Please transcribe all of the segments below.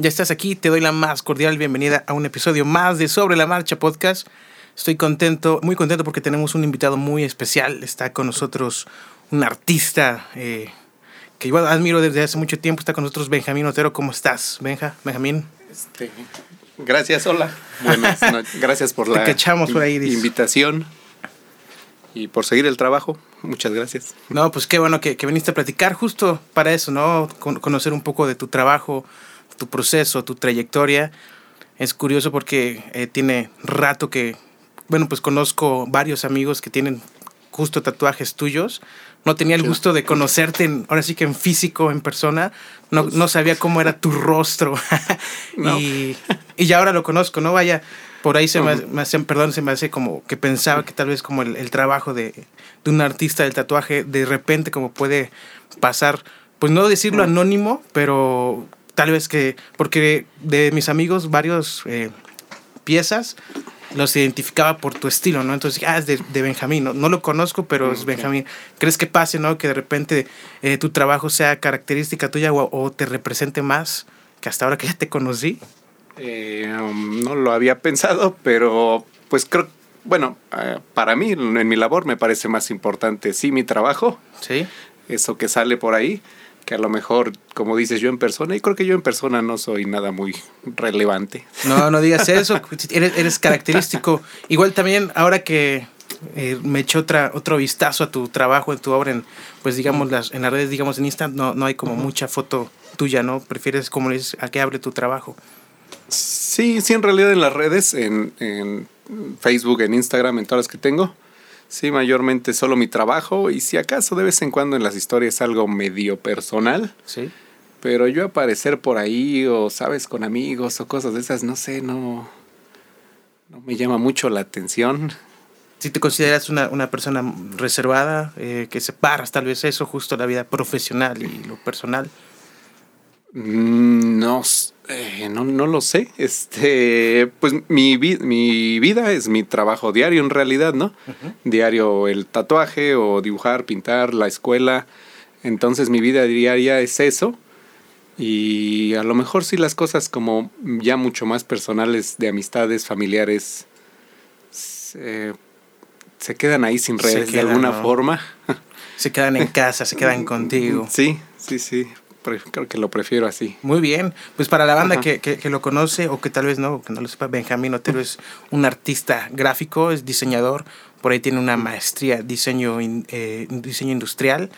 Ya estás aquí, te doy la más cordial bienvenida a un episodio más de Sobre la Marcha Podcast. Estoy contento, muy contento porque tenemos un invitado muy especial. Está con nosotros un artista eh, que igual admiro desde hace mucho tiempo. Está con nosotros Benjamín Otero. ¿Cómo estás, Benja? Benjamín. Este, gracias, hola. Buenas Gracias por la por ahí, invitación y por seguir el trabajo. Muchas gracias. No, pues qué bueno que, que viniste a platicar justo para eso, ¿no? conocer un poco de tu trabajo, tu proceso, tu trayectoria. Es curioso porque eh, tiene rato que, bueno, pues conozco varios amigos que tienen justo tatuajes tuyos. No tenía el gusto de conocerte, ahora sí que en físico, en persona. No, no sabía cómo era tu rostro. y, y ya ahora lo conozco, ¿no? Vaya, por ahí se me, hace, perdón, se me hace como que pensaba que tal vez como el, trabajo de, de, un artista del tatuaje de repente como puede pasar, pues no decirlo anónimo, pero tal vez que, porque de mis amigos varios eh, piezas los identificaba por tu estilo, ¿no? Entonces, ah, es de, Benjamín, ¿no? no, lo conozco, pero es Benjamín. ¿Crees que pase, ¿no? Que de repente eh, tu trabajo sea característica tuya o, te represente más que hasta ahora que ya te conocí? Eh, um, no lo había pensado, pero pues creo, bueno, para mí, en mi labor me parece más importante, sí, mi trabajo. Sí. Eso que sale por ahí que a lo mejor, como dices, yo en persona, y creo que yo en persona no soy nada muy relevante. No, no digas eso, eres, característico. Igual también, ahora que eh, me eché otra, otro vistazo a tu trabajo, en tu obra, en, pues digamos, las, en las redes, digamos, en Insta, no, no hay como mucha foto tuya, ¿no? Prefieres, como dices, a qué abre tu trabajo. Sí, sí, en realidad en las redes, en, en Facebook, en Instagram, en todas las que tengo, Sí, mayormente solo mi trabajo y si acaso de vez en cuando en las historias algo medio personal. Sí. Pero yo aparecer por ahí o, sabes, con amigos o cosas de esas, no sé, no, no me llama mucho la atención. Si te consideras una, una persona reservada, eh, que separas tal vez eso, justo la vida profesional y lo personal. Mm, no, eh, no, no, lo sé. Este, pues mi, mi vida es mi trabajo diario en realidad, ¿no? Diario el tatuaje o dibujar, pintar, la escuela. Entonces mi vida diaria es eso. Y a lo mejor sí las cosas como ya mucho más personales de amistades, familiares, se, quedan ahí sin redes de alguna forma. Se quedan en casa, se quedan contigo. Sí, sí, sí que lo prefiero así. Muy bien. Pues para la banda que, que, lo conoce o que tal vez no, que no lo sepa, Benjamín Otero es un artista gráfico, es diseñador, por ahí tiene una maestría diseño, eh, diseño industrial.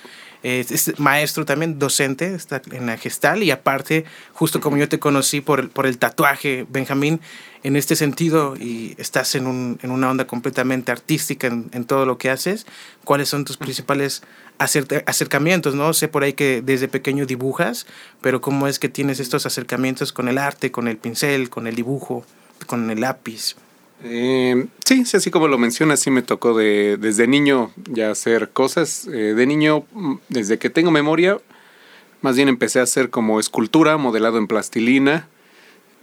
es maestro también, docente, está en la gestal y aparte, justo como yo te conocí por el, por el tatuaje, Benjamín, en este sentido y estás en, un, en una onda completamente artística en, en, todo lo que haces, ¿cuáles son tus principales acercamientos, ¿no? Sé por ahí que desde pequeño dibujas, pero ¿cómo es que tienes estos acercamientos con el arte, con el pincel, con el dibujo, con el lápiz? Eh, sí, sí, así como lo mencionas, sí me tocó de, desde niño ya hacer cosas. Eh, de niño, mm, desde que tengo memoria, más bien empecé a hacer como escultura, modelado en plastilina.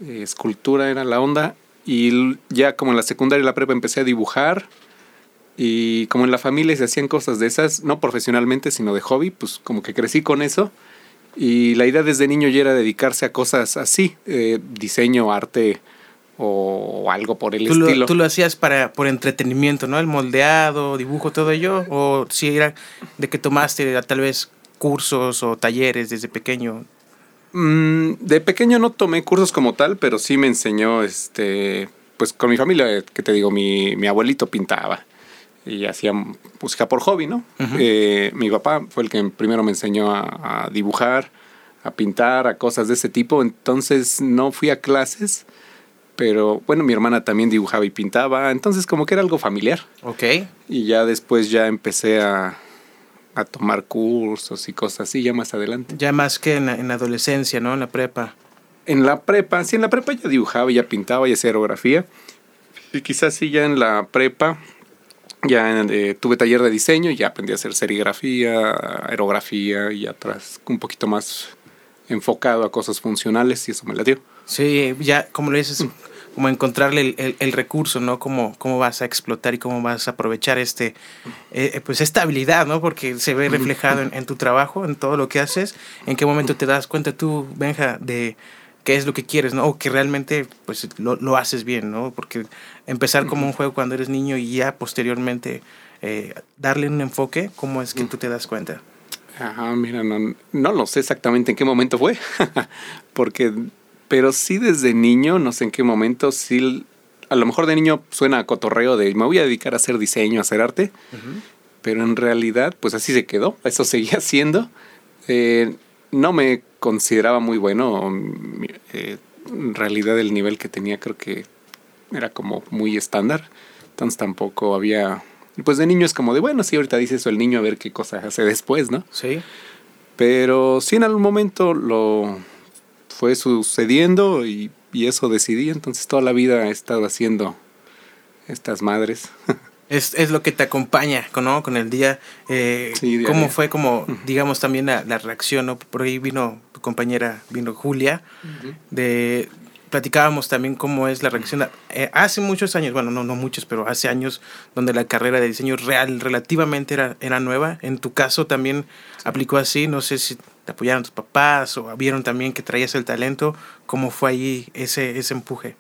Eh, escultura era la onda. Y ya como en la secundaria y la prepa empecé a dibujar y como en la familia se hacían cosas de esas, no profesionalmente, sino de hobby, pues como que crecí con eso. Y la idea desde niño ya era dedicarse a cosas así, eh, diseño, arte o algo por el estilo. ¿Tú lo hacías para, por entretenimiento, ¿no? El moldeado, dibujo, todo ello. O si era de que tomaste tal vez cursos o talleres desde pequeño. Mm, de pequeño no tomé cursos como tal, pero sí me enseñó, este, pues con mi familia, que te digo, mi, mi abuelito pintaba y hacía música por hobby, ¿no? Eh, mi papá fue el que primero me enseñó a, dibujar, a pintar, a cosas de ese tipo, entonces no fui a clases, pero bueno, mi hermana también dibujaba y pintaba, entonces como que era algo familiar. Ok. Y ya después ya empecé a, a tomar cursos y cosas así, ya más adelante. Ya más que en la, en la adolescencia, ¿no? En la prepa. En la prepa, sí, en la prepa ya dibujaba, ya pintaba, ya hacía aerografía. Y quizás sí ya en la prepa ya eh, tuve taller de diseño, ya aprendí a hacer serigrafía, aerografía y atrás un poquito más enfocado a cosas funcionales y eso me la dio. Sí, ya como le dices, como encontrarle el, recurso, ¿no? Cómo, cómo vas a explotar y cómo vas a aprovechar este, eh, eh, pues esta habilidad, ¿no? Porque se ve reflejado en, en, tu trabajo, en todo lo que haces. ¿En qué momento te das cuenta tú, Benja, de qué es lo que quieres, ¿no? O que realmente pues lo, lo haces bien, ¿no? Porque empezar como un juego cuando eres niño y ya posteriormente eh, darle un enfoque, ¿cómo es que tú te das cuenta? Ajá, mira, no, no lo sé exactamente en qué momento fue, porque, pero sí desde niño, no sé en qué momento, sí, a lo mejor de niño suena a cotorreo de me voy a dedicar a hacer diseño, a hacer arte, pero en realidad, pues así se quedó, eso seguía siendo. Eh, no me consideraba muy bueno. Eh, en realidad el nivel que tenía creo que era como muy estándar. Entonces tampoco había... Pues de niño es como de, bueno, sí, ahorita dice eso el niño a ver qué cosa hace después, ¿no? Sí. Pero sí en algún momento lo fue sucediendo y, y eso decidí. Entonces toda la vida he estado haciendo estas madres. Es, es, lo que te acompaña ¿no? con el día. Eh, ¿Cómo fue como, digamos, también la, la, reacción? ¿no? Por ahí vino tu compañera, vino Julia, de platicábamos también cómo es la reacción. Eh, hace muchos años, bueno, no, no muchos, pero hace años donde la carrera de diseño real relativamente era, era nueva. En tu caso también aplicó así, no sé si te apoyaron tus papás o vieron también que traías el talento. ¿Cómo fue ahí ese, ese empuje?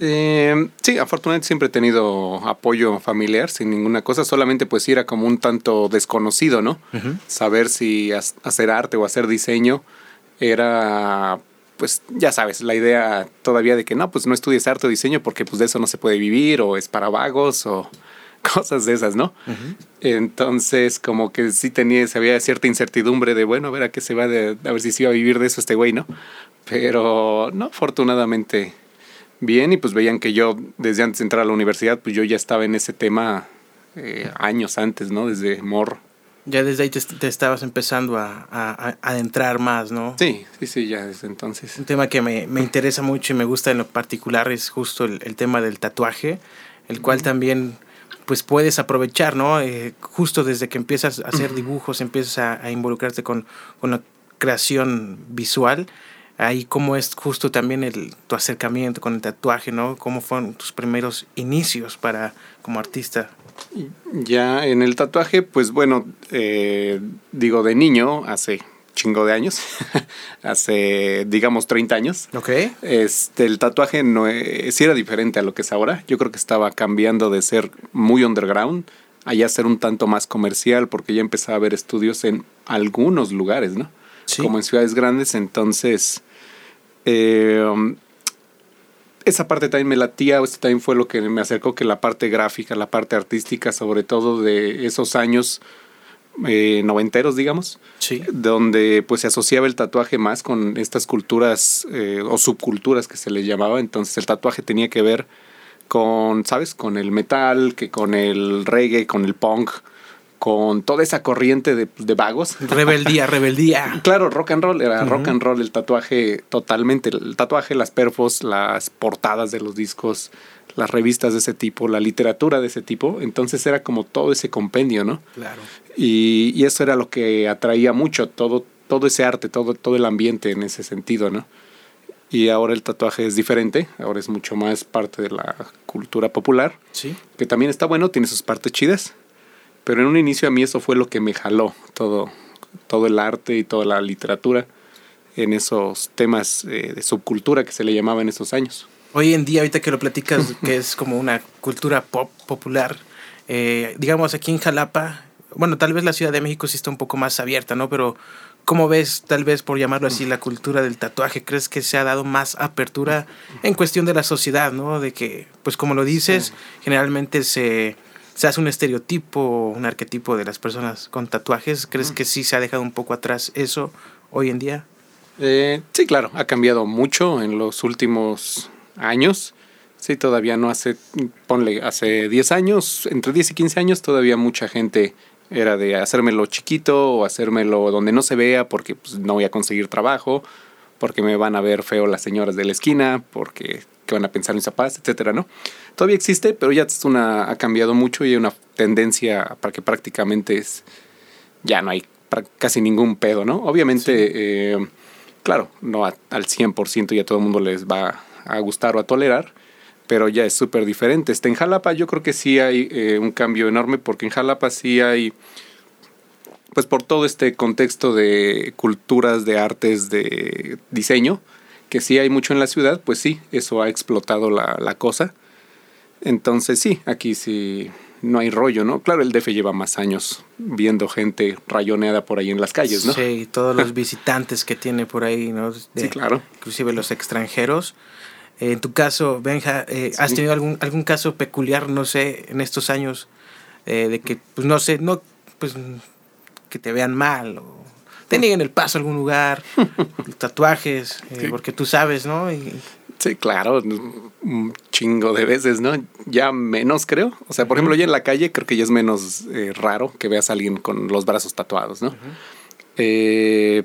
Eh, sí, afortunadamente siempre he tenido apoyo familiar sin ninguna cosa, solamente pues era como un tanto desconocido, ¿no? Saber si hacer arte o hacer diseño era, pues ya sabes, la idea todavía de que no, pues no estudies arte o diseño porque pues de eso no se puede vivir o es para vagos o cosas de esas, ¿no? Entonces como que sí tenía, había cierta incertidumbre de, bueno, a ver a qué se va, de, a ver si se iba a vivir de eso este güey, ¿no? Pero no, afortunadamente bien y pues veían que yo desde antes de entrar a la universidad, pues yo ya estaba en ese tema eh, años antes, ¿no? Desde morro. Ya desde ahí te, estabas empezando a, a, adentrar más, ¿no? Sí, sí, sí, ya desde entonces. Un tema que me, me interesa mucho y me gusta en lo particular es justo el, el tema del tatuaje, el cual también pues puedes aprovechar, ¿no? Eh, justo desde que empiezas a hacer dibujos, empiezas a, a involucrarte con, con la creación visual, ahí cómo es justo también el, tu acercamiento con el tatuaje, ¿no? ¿Cómo fueron tus primeros inicios para como artista? Ya en el tatuaje, pues bueno, eh, digo de niño, hace chingo de años, hace digamos 30 años. Ok. Este, el tatuaje no es, sí era diferente a lo que es ahora. Yo creo que estaba cambiando de ser muy underground a ya ser un tanto más comercial porque ya empezaba a haber estudios en algunos lugares, ¿no? como en ciudades grandes, entonces eh, esa parte también me latía, esto también fue lo que me acercó que la parte gráfica, la parte artística, sobre todo de esos años eh, noventeros, digamos, sí. donde pues se asociaba el tatuaje más con estas culturas eh, o subculturas que se le llamaba, entonces el tatuaje tenía que ver con, ¿sabes? Con el metal, que con el reggae, con el punk, con toda esa corriente de, de vagos. Rebeldía, rebeldía. claro, rock and roll, era rock and roll, el tatuaje totalmente, el tatuaje, las perfos, las portadas de los discos, las revistas de ese tipo, la literatura de ese tipo, entonces era como todo ese compendio, ¿no? Claro. Y, y eso era lo que atraía mucho, todo, todo ese arte, todo, todo el ambiente en ese sentido, ¿no? Y ahora el tatuaje es diferente, ahora es mucho más parte de la cultura popular, sí. que también está bueno, tiene sus partes chidas, pero en un inicio a mí eso fue lo que me jaló, todo, todo el arte y toda la literatura en esos temas eh, de subcultura que se le llamaba en esos años. Hoy en día, ahorita que lo platicas, que es como una cultura pop popular, eh, digamos aquí en Jalapa, bueno, tal vez la Ciudad de México sí está un poco más abierta, ¿no? Pero ¿cómo ves, tal vez por llamarlo así, la cultura del tatuaje? ¿Crees que se ha dado más apertura en cuestión de la sociedad, ¿no? De que, pues como lo dices, generalmente se se hace un estereotipo, un arquetipo de las personas con tatuajes. ¿Crees que sí se ha dejado un poco atrás eso hoy en día? Eh, sí, claro, ha cambiado mucho en los últimos años. Sí, todavía no hace, ponle, hace 10 años, entre 10 y 15 años, todavía mucha gente era de hacérmelo chiquito o hacérmelo donde no se vea porque pues, no voy a conseguir trabajo, porque me van a ver feo las señoras de la esquina, porque que van a pensar mis papás, etcétera, ¿no? Todavía existe, pero ya es una, ha cambiado mucho y hay una tendencia para que prácticamente es, ya no hay casi ningún pedo, ¿no? Obviamente, eh, claro, no al 100% y a todo el mundo les va a gustar o a tolerar, pero ya es súper diferente. Este, en Jalapa yo creo que sí hay eh, un cambio enorme porque en Jalapa sí hay, pues por todo este contexto de culturas, de artes, de diseño, que sí hay mucho en la ciudad, pues sí, eso ha explotado la, la cosa. Entonces sí, aquí sí no hay rollo, ¿no? Claro, el DF lleva más años viendo gente rayoneada por ahí en las calles, ¿no? Sí, todos los visitantes que tiene por ahí, ¿no? sí, claro. Inclusive los extranjeros. en tu caso, Benja, eh, ¿has tenido algún, algún caso peculiar, no sé, en estos años, eh, de que, pues no sé, no, pues que te vean mal o te nieguen el paso a algún lugar, tatuajes, eh, porque tú sabes, ¿no? Y, Sí, claro, un chingo de veces, ¿no? Ya menos creo. O sea, por ejemplo, ya en la calle creo que ya es menos eh, raro que veas a alguien con los brazos tatuados, ¿no? eh,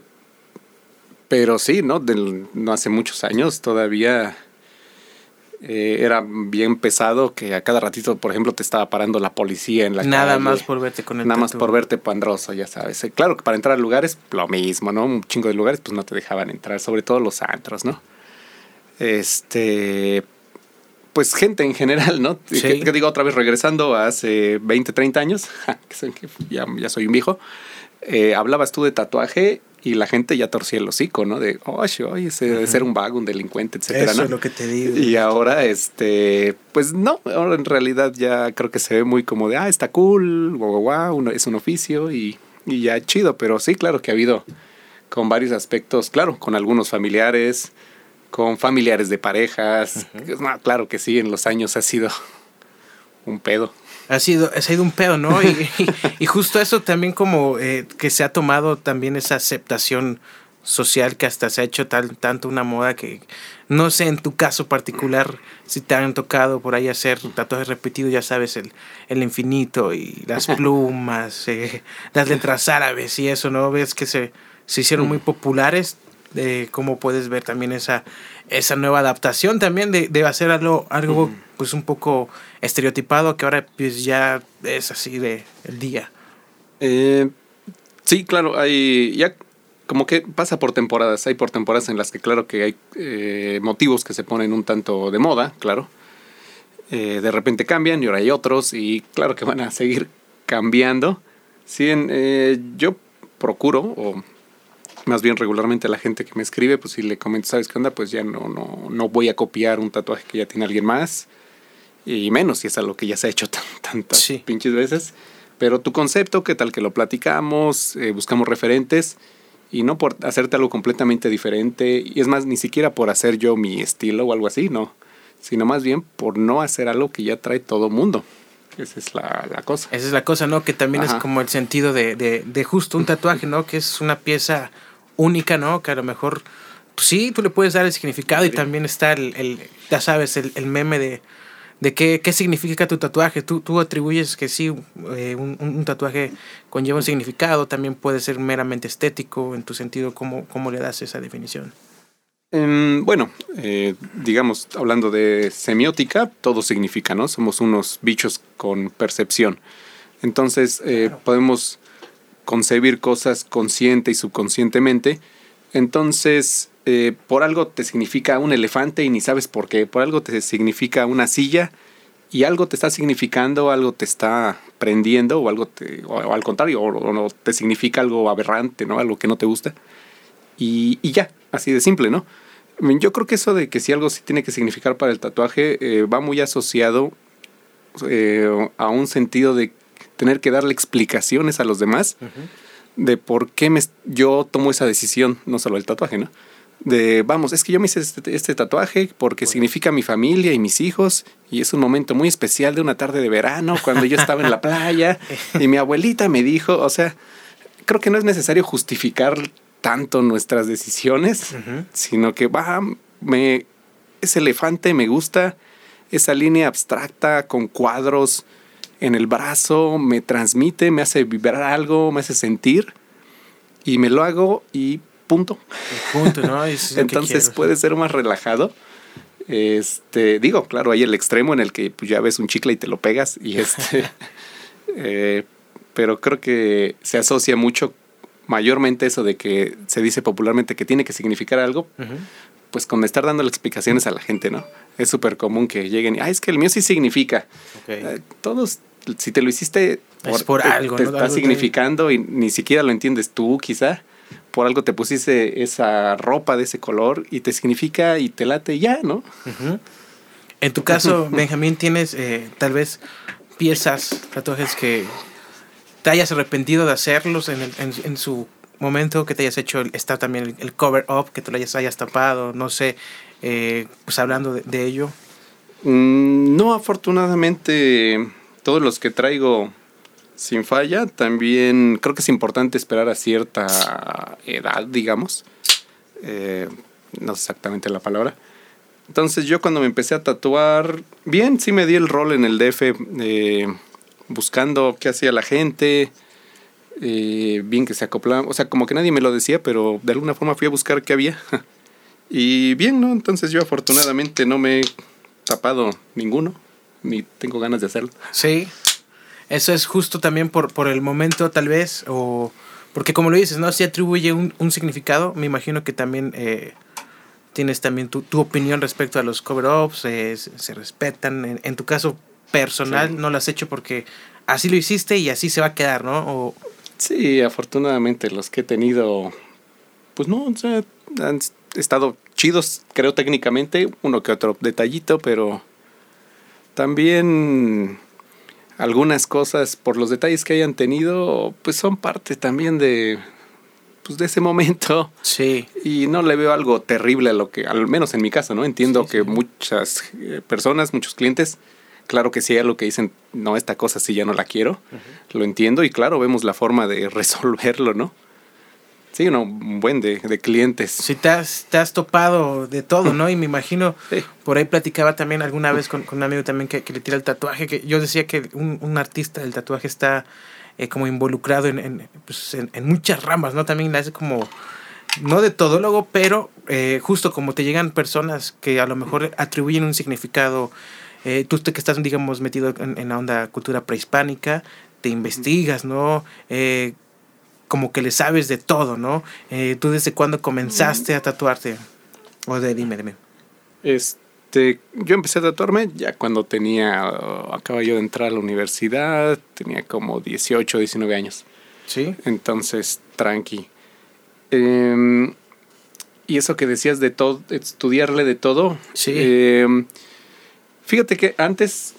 pero sí, ¿no? Del, no hace muchos años todavía eh, era bien pesado que a cada ratito, por ejemplo, te estaba parando la policía en la nada calle. más por verte con el Nada más tatu. por verte pandroso, ya sabes. Eh, Claro que para entrar a lugares, lo mismo, ¿no? Un chingo de lugares, pues no te dejaban entrar, sobre todo los antros, ¿no? Este. Pues gente en general, ¿no? Sí. Que, que digo otra vez, regresando a hace 20, 30 años, ya, ya soy un viejo, eh, hablabas tú de tatuaje y la gente ya torcía el hocico, ¿no? De, oye, oye, ese debe ser un vago, un delincuente, etcétera, Eso ¿no? es lo que te digo. Y ahora, este, pues no, ahora en realidad ya creo que se ve muy como de, ah, está cool, guau, guau, es un oficio y, y ya chido, pero sí, claro que ha habido con varios aspectos, claro, con algunos familiares, con familiares de parejas, no, claro que sí, en los años ha sido un pedo. Ha sido, ha sido un pedo, ¿no? Y, y- y justo eso también como eh, que se ha tomado también esa aceptación social que hasta se ha hecho tal, tanto una moda que no sé en tu caso particular si te han tocado por ahí hacer tatuajes repetidos, ya sabes, el, el infinito y las plumas, eh, las letras árabes y eso, ¿no? Ves que se, se hicieron muy populares, de cómo puedes ver también esa, esa nueva adaptación también de, de hacer algo, algo pues un poco estereotipado que ahora pues ya es así de el día. Eh, sí, claro, hay ya como que pasa por temporadas. Hay por temporadas en las que claro que hay eh, motivos que se ponen un tanto de moda, claro. Eh, de repente cambian y ahora hay otros y claro que van a seguir cambiando. Sí, yo procuro, o más bien regularmente la gente que me escribe, pues si le comento, ¿sabes qué onda? Pues ya no, no, no voy a copiar un tatuaje que ya tiene alguien más. Y menos si es algo que ya se ha hecho tan, tantas Sí. pinches veces. Pero tu concepto, ¿qué tal que lo platicamos? eh, buscamos referentes y no por hacerte algo completamente diferente. Y es más, ni siquiera por hacer yo mi estilo o algo así, no. Sino más bien por no hacer algo que ya trae todo mundo. Esa es la, la cosa. Esa es la cosa, ¿no? Que también es Ajá. como el sentido de, de, de justo un tatuaje, ¿no? Que es una pieza única, ¿no? Que a lo mejor, pues sí, tú le puedes dar el significado y también está el, el ya sabes, el, el meme de, de qué, qué significa tu tatuaje. Tú, tú atribuyes que sí, eh, un, un tatuaje conlleva un significado, también puede ser meramente estético en tu sentido, ¿cómo, cómo le das esa definición? Em, bueno, eh, digamos, hablando de semiótica, todo significa, ¿no? Somos unos bichos con percepción. Entonces, eh, podemos concebir cosas consciente y subconscientemente. Entonces, eh, por algo te significa un elefante y ni sabes por qué. Por algo te significa una silla y algo te está significando, algo te está prendiendo o algo te, o, al contrario, o, o te significa algo aberrante, ¿no? Algo que no te gusta. Y, ya, así de simple, ¿no? Yo creo que eso de que si algo sí tiene que significar para el tatuaje eh, va muy asociado eh, a un sentido de tener que darle explicaciones a los demás de por qué me, yo tomo esa decisión, no solo el tatuaje, ¿no? De, vamos, es que yo me hice este, este tatuaje porque significa mi familia y mis hijos y es un momento muy especial de una tarde de verano cuando yo estaba en la playa y mi abuelita me dijo, o sea, creo que no es necesario justificar tanto nuestras decisiones, sino que va, me, ese elefante me gusta, esa línea abstracta con cuadros en el brazo, me transmite, me hace vibrar algo, me hace sentir y me lo hago y punto. Punto, ¿no? Es Entonces puede ser más relajado. Este, digo, claro, hay el extremo en el que pues, ya ves un chicle y te lo pegas y este, eh, pero creo que se asocia mucho, mayormente eso de que se dice popularmente que tiene que significar algo, Ujú. Pues con estar dando explicaciones a la gente, ¿no? Es súper común que lleguen y, ah, es que el mío sí significa. Eh, todos, si te lo hiciste Es por algo, te ¿no? está Algo significando y ni siquiera lo entiendes tú, quizá, por algo te pusiste esa ropa de ese color y te significa y te late ya, ¿no? En tu caso, Benjamín, tienes eh, tal vez piezas, tatuajes que te hayas arrepentido de hacerlos en, el, en, su momento, que te hayas hecho, está también el, cover up, que te lo hayas, hayas tapado, no sé, eh, pues hablando de, ello. Mm, no, afortunadamente, todos los que traigo sin falla. También creo que es importante esperar a cierta edad, digamos. Eh, no sé exactamente la palabra. Entonces yo cuando me empecé a tatuar, bien, sí me di el rol en el DF eh, buscando qué hacía la gente, eh, bien que se acoplaba, o sea, como que nadie me lo decía, pero de alguna forma fui a buscar qué había. y bien, ¿no? Entonces yo afortunadamente no me he tapado ninguno, ni tengo ganas de hacerlo. Sí, eso es justo también por, por el momento tal vez, o porque como lo dices, ¿no? Si atribuye un, un significado, me imagino que también eh, tienes también tu, tu, opinión respecto a los cover-ups, eh, se, respetan. En, tu caso personal no lo has hecho porque así lo hiciste y así se va a quedar, ¿no? O... Sí, afortunadamente los que he tenido, pues no, o sea, han estado chidos, creo técnicamente, uno que otro detallito, pero también algunas cosas por los detalles que hayan tenido, pues son parte también de pues de ese momento. Sí. Y no le veo algo terrible a lo que, al menos en mi caso, ¿no? Entiendo que muchas eh, personas, muchos clientes, claro que sí hay algo que dicen, no, esta cosa sí ya no la quiero. Lo entiendo y claro, vemos la forma de resolverlo, ¿no? Sí, no, un buen de, de, clientes. Sí, te has, te has topado de todo, ¿no? Y me imagino, por ahí platicaba también alguna vez con, con un amigo también que, que, le tira el tatuaje, que yo decía que un, un artista del tatuaje está eh, como involucrado en, en, pues, en, en, muchas ramas, ¿no? También hace como, no de todólogo, pero eh, justo como te llegan personas que a lo mejor atribuyen un significado, eh, tú que estás, digamos, metido en, en la onda cultura prehispánica, te investigas, ¿no? Eh, como que le sabes de todo, ¿no? Eh, ¿Tú desde cuándo comenzaste a tatuarte? O de dime, dime. Este, yo empecé a tatuarme ya cuando tenía, acaba yo de entrar a la universidad, tenía como 18, 19 años. Sí. Entonces, tranqui. Eh, y eso que decías de todo, estudiarle de todo. Sí. Eh, fíjate que antes,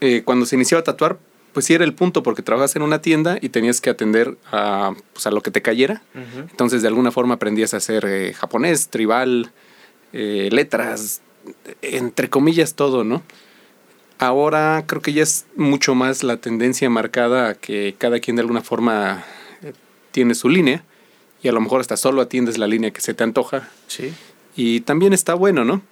eh, cuando se iniciaba a tatuar, pues sí era el punto porque trabajas en una tienda y tenías que atender a, pues, a lo que te cayera. Entonces de alguna forma aprendías a hacer eh, japonés, tribal, eh, letras, entre comillas todo, ¿no? Ahora creo que ya es mucho más la tendencia marcada a que cada quien de alguna forma tiene su línea y a lo mejor hasta solo atiendes la línea que se te antoja. Sí. Y también está bueno, ¿no?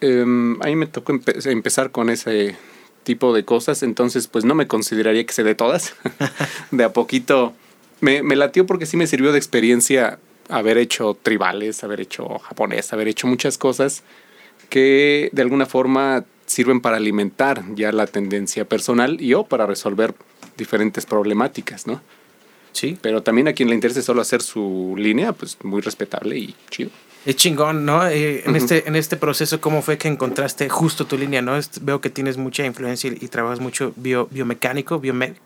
Em, a mí me tocó empezar con ese tipo de cosas, entonces pues no me consideraría que sé de todas. de a poquito me, me latió porque sí me sirvió de experiencia haber hecho tribales, haber hecho japonés, haber hecho muchas cosas que de alguna forma sirven para alimentar ya la tendencia personal y o para resolver diferentes problemáticas, ¿no? Sí. Pero también a quien le interese solo hacer su línea, pues muy respetable y chido. Es chingón, ¿no? Eh, en, este, en este proceso, ¿cómo fue que encontraste justo tu línea, no? veo que tienes mucha influencia y, trabajas mucho bio, biomecánico, biomec.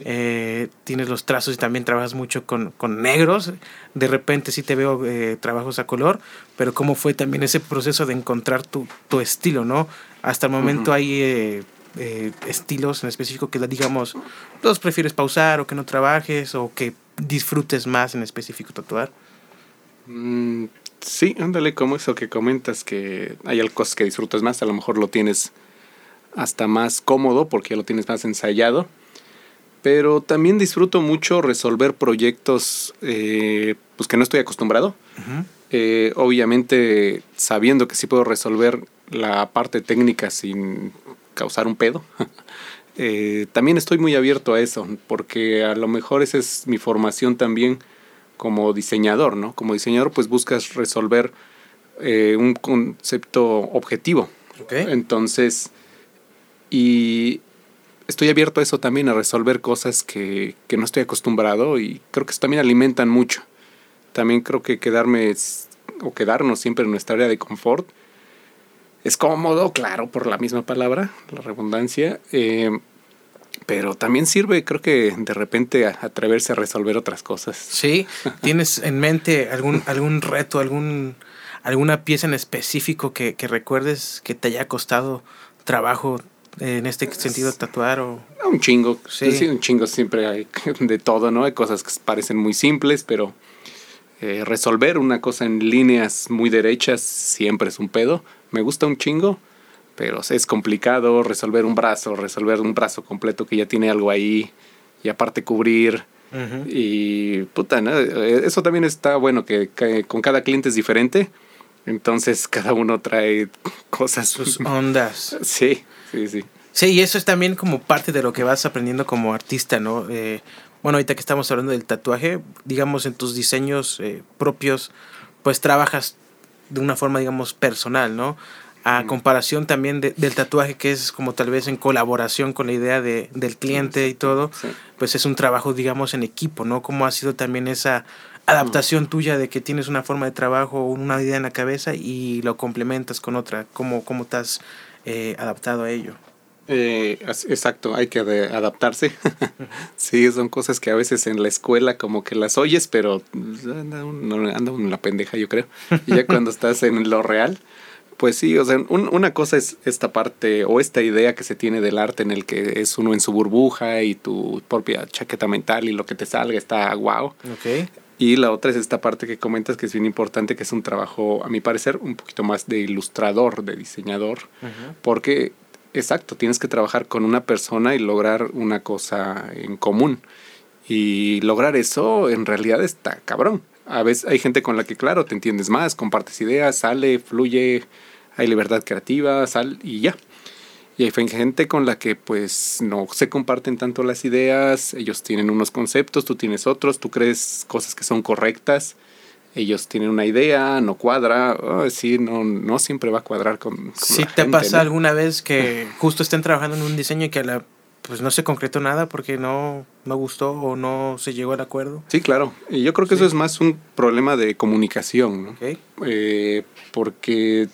Eh, tienes los trazos y también trabajas mucho con, con negros. De repente sí te veo eh, trabajos a color, pero ¿cómo fue también ese proceso de encontrar tu, tu estilo, no? Hasta el momento hay eh, eh, estilos en específico que, digamos, los prefieres pausar o que no trabajes o que disfrutes más en específico tatuar. Mm Sí, ándale, como eso que comentas, que hay cosas que disfrutas más, a lo mejor lo tienes hasta más cómodo porque ya lo tienes más ensayado. Pero también disfruto mucho resolver proyectos eh, pues que no estoy acostumbrado. eh, obviamente sabiendo que sí puedo resolver la parte técnica sin causar un pedo. eh, también estoy muy abierto a eso, porque a lo mejor esa es mi formación también como diseñador, ¿no? Como diseñador pues buscas resolver eh, un concepto objetivo. Okay. Entonces, y estoy abierto a eso también, a resolver cosas que, que, no estoy acostumbrado y creo que eso también alimentan mucho. También creo que quedarme o quedarnos siempre en nuestra área de confort es cómodo, claro, por la misma palabra, la redundancia, eh, pero también sirve, creo que de repente atreverse a resolver otras cosas. Sí, ¿tienes en mente algún, algún reto, algún, alguna pieza en específico que, que recuerdes que te haya costado trabajo en este sentido tatuar o un chingo sí. un chingo siempre hay de todo no hay cosas que parecen muy simples pero eh, resolver una cosa en líneas muy derechas siempre es un pedo me gusta un chingo pero es complicado resolver un brazo, resolver un brazo completo que ya tiene algo ahí y aparte cubrir. Y puta, ¿no? eso también está bueno, que, con cada cliente es diferente. Entonces cada uno trae cosas. Sus ondas. sí, sí, sí. Sí, y eso es también como parte de lo que vas aprendiendo como artista, ¿no? Eh, bueno, ahorita que estamos hablando del tatuaje, digamos en tus diseños eh, propios, pues trabajas de una forma, digamos, personal, ¿no? A comparación también del tatuaje que es como tal vez en colaboración con la idea de, del cliente y todo, pues es un trabajo digamos en equipo, ¿no? ¿Cómo ha sido también esa adaptación tuya de que tienes una forma de trabajo, una idea en la cabeza y lo complementas con otra? ¿Cómo, cómo te has eh, adaptado a ello? Eh, exacto, hay que adaptarse. sí, son cosas que a veces en la escuela como que las oyes, pero pues, anda uno, anda en la pendeja, yo creo. Y ya cuando estás en lo real, pues sí, o sea, una cosa es esta parte o esta idea que se tiene del arte en el que es uno en su burbuja y tu propia chaqueta mental y lo que te salga está guau. Okay. Y la otra es esta parte que comentas que es bien importante, que es un trabajo, a mi parecer, un poquito más de ilustrador, de diseñador, porque, exacto, tienes que trabajar con una persona y lograr una cosa en común. Y lograr eso en realidad está cabrón a veces hay gente con la que, claro, te entiendes más, compartes ideas, sale, fluye, hay libertad creativa, sal y ya. Y hay gente con la que pues no se comparten tanto las ideas, ellos tienen unos conceptos, tú tienes otros, tú crees cosas que son correctas, ellos tienen una idea, no cuadra, oh, sí, no, no siempre va a cuadrar con... si te pasa alguna vez que justo estén trabajando en un diseño y que a la pues no se concretó nada porque no, no gustó o no se llegó al acuerdo. Sí, claro. Y yo creo que eso es más un problema de comunicación, ¿no? Eh, porque,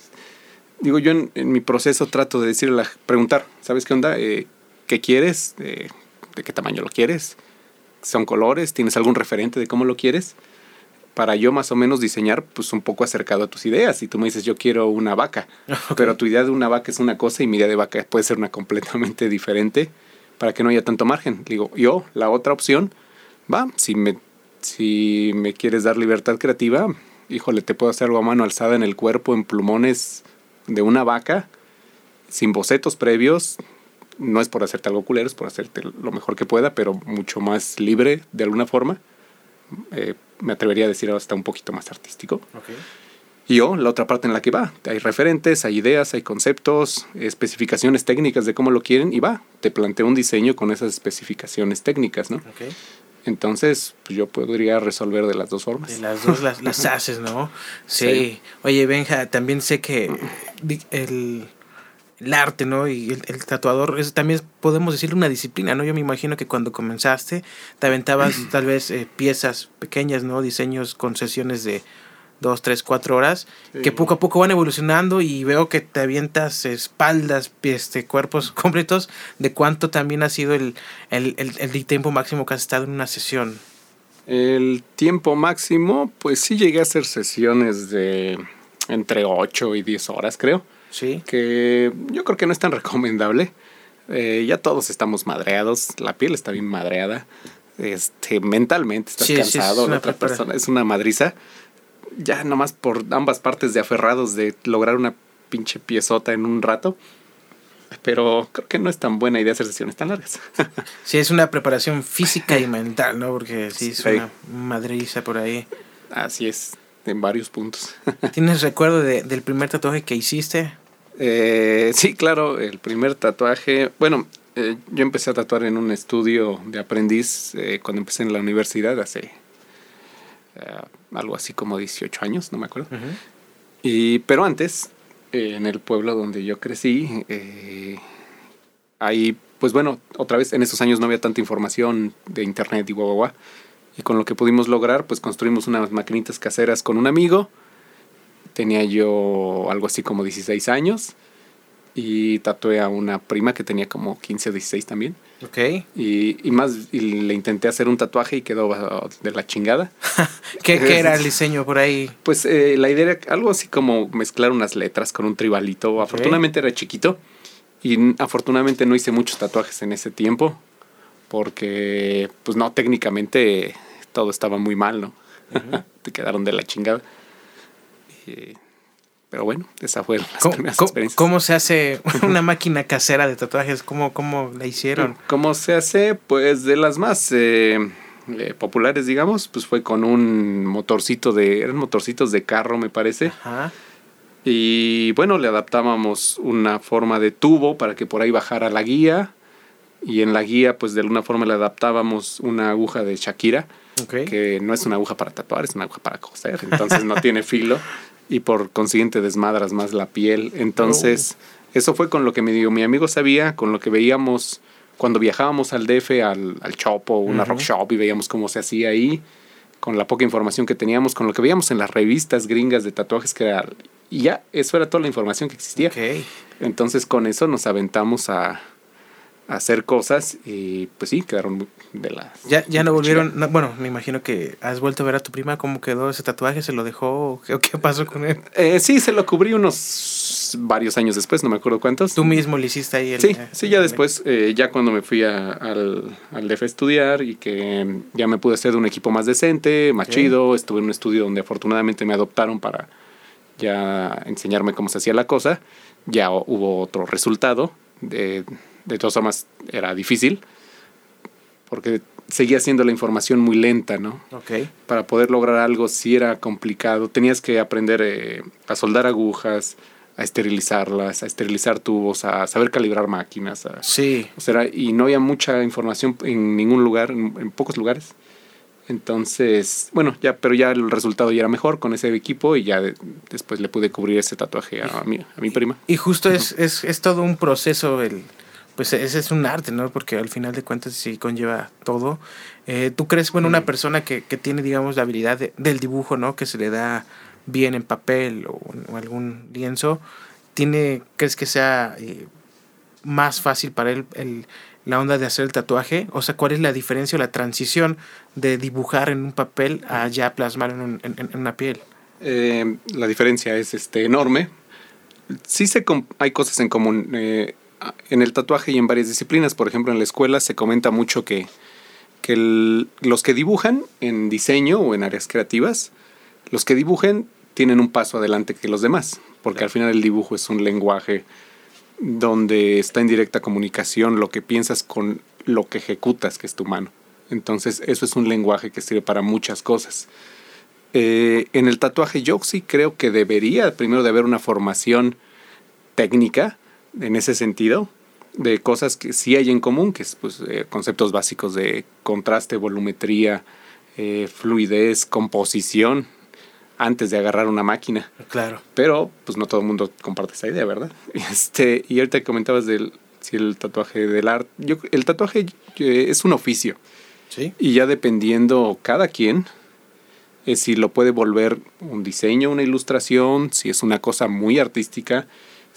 digo, yo en, mi proceso trato de decirle, preguntar, ¿sabes qué onda? Eh, ¿Qué quieres? ¿De qué tamaño lo quieres? ¿Son colores? ¿Tienes algún referente de cómo lo quieres? Para yo más o menos diseñar, pues un poco acercado a tus ideas. Y tú me dices, yo quiero una vaca, pero tu idea de una vaca es una cosa y mi idea de vaca puede ser una completamente diferente para que no haya tanto margen. Digo, yo, la otra opción, va, si me, si me quieres dar libertad creativa, híjole, te puedo hacer algo a mano alzada en el cuerpo, en plumones de una vaca, sin bocetos previos. No es por hacerte algo culero, es por hacerte lo mejor que pueda, pero mucho más libre de alguna forma. Eh, me atrevería a decir hasta un poquito más artístico. Y yo, la otra parte en la que va, hay referentes, hay ideas, hay conceptos, especificaciones técnicas de cómo lo quieren y va, te planteo un diseño con esas especificaciones técnicas, ¿no? Entonces, pues yo podría resolver de las dos formas. De las dos las, haces, ¿no? Sí. Oye, Benja, también sé que el, arte, ¿no? Y el, tatuador es también podemos decirle una disciplina, ¿no? Yo me imagino que cuando comenzaste te aventabas tal vez eh, piezas pequeñas, ¿no? Diseños con sesiones de dos, tres, cuatro horas, que poco a poco van evolucionando y veo que te avientas espaldas, este, cuerpos completos, de cuánto también ha sido el, el, el, tiempo máximo que has estado en una sesión. El tiempo máximo, pues sí llegué a hacer sesiones de entre 8 y 10 horas, creo. Sí. Que yo creo que no es tan recomendable. Eh, ya todos estamos madreados, la piel está bien madreada. Este, mentalmente estás cansado, la otra persona es una madriza ya nomás por ambas partes de aferrados de lograr una pinche piezota en un rato. Pero creo que no es tan buena idea hacer sesiones tan largas. sí, es una preparación física y mental, ¿no? Porque sí, es una madriza por ahí. Así es, en varios puntos. ¿Tienes recuerdo de, del primer tatuaje que hiciste? Eh, sí, claro, el primer tatuaje. Bueno, eh, yo empecé a tatuar en un estudio de aprendiz eh, cuando empecé en la universidad hace algo así como 18 años, no me acuerdo. y, pero antes, eh, en el pueblo donde yo crecí, eh, ahí, pues bueno, otra vez, en esos años no había tanta información de internet y guau, guau, Y con lo que pudimos lograr, pues construimos unas maquinitas caseras con un amigo. Tenía yo algo así como 16 años. Y tatué a una prima que tenía como 15 o 16 también. Ok. Y, y más, y le intenté hacer un tatuaje y quedó de la chingada. ¿Qué, qué era el diseño por ahí? Pues eh, la idea era algo así como mezclar unas letras con un tribalito. Afortunadamente era chiquito y afortunadamente no hice muchos tatuajes en ese tiempo porque, pues no, técnicamente todo estaba muy mal, ¿no? Te quedaron de la chingada. Y- pero bueno, esa fue las ¿Cómo, primeras cómo- experiencias. cómo se hace una máquina casera de tatuajes? ¿Cómo, cómo la hicieron? ¿Cómo se hace? Pues de las más eh, eh, populares, digamos, pues fue con un motorcito de, eran motorcitos de carro, me parece. Ajá. Y bueno, le adaptábamos una forma de tubo para que por ahí bajara la guía. Y en la guía, pues de alguna forma le adaptábamos una aguja de Shakira, Ok. que no es una aguja para tatuar, es una aguja para coser. Entonces no tiene filo y por consiguiente desmadras más la piel. Entonces, eso fue con lo que me dio mi amigo sabía, con lo que veíamos cuando viajábamos al DF, al, al Chopo, una rock shop y veíamos cómo se hacía ahí, con la poca información que teníamos, con lo que veíamos en las revistas gringas de tatuajes que era... Y ya, eso era toda la información que existía. Entonces con eso nos aventamos a hacer cosas y pues sí, quedaron de la... Ya, ya no volvieron. no, bueno, me imagino que has vuelto a ver a tu prima cómo quedó ese tatuaje, se lo dejó. ¿O qué, pasó con él? Eh, sí, se lo cubrí unos varios años después, no me acuerdo cuántos. Tú mismo le hiciste ahí el. Sí, eh, sí, ya el- después, eh, ya cuando me fui a- al, al DF a estudiar y que ya me pude hacer de un equipo más decente, más chido, estuve en un estudio donde afortunadamente me adoptaron para ya enseñarme cómo se hacía la cosa, ya hu- hubo otro resultado, de, de todas formas era difícil, porque seguía siendo la información muy lenta, ¿no? Ok. Para poder lograr algo sí era complicado, tenías que aprender eh, a soldar agujas, a esterilizarlas, a esterilizar tubos, a saber calibrar máquinas, a, Sí. o sea, y no había mucha información en ningún lugar, en, en pocos lugares. Entonces, bueno, ya, pero ya el resultado ya era mejor con ese equipo y ya de- después le pude cubrir ese tatuaje a mi, a mi prima. Y justo es, es, es todo un proceso, el, pues ese es un arte, ¿no? Porque al final de cuentas sí conlleva todo. Eh, ¿Tú crees, bueno, una persona que, que tiene, digamos, la habilidad de- del dibujo, ¿no? Que se le da bien en papel o, o algún lienzo, tiene, ¿crees que sea eh, más fácil para él el, la onda de hacer el tatuaje? O sea, ¿cuál es la diferencia o la transición de dibujar en un papel a ya plasmar en, un- en- en una piel? Eh, la diferencia es este, enorme. Sí se hay cosas en común. eh, en el tatuaje y en varias disciplinas, por ejemplo, en la escuela se comenta mucho que, que el- los que dibujan en diseño o en áreas creativas, los que dibujen tienen un paso adelante que los demás, porque al final el dibujo es un lenguaje donde está en directa comunicación lo que piensas con lo que ejecutas, que es tu mano. Entonces, eso es un lenguaje que sirve para muchas cosas. Eh, en el tatuaje yo sí creo que debería primero de haber una formación técnica en ese sentido de cosas que sí hay en común, que es pues, eh, conceptos básicos de contraste, volumetría, eh, fluidez, composición, antes de agarrar una máquina. Claro. Pero pues no todo el mundo comparte esa idea, ¿verdad? Este, y ahorita comentabas del si el tatuaje del arte, yo el tatuaje eh, es un oficio. Sí. Y ya dependiendo cada quien, si lo puede volver un diseño, una ilustración, si es una cosa muy artística,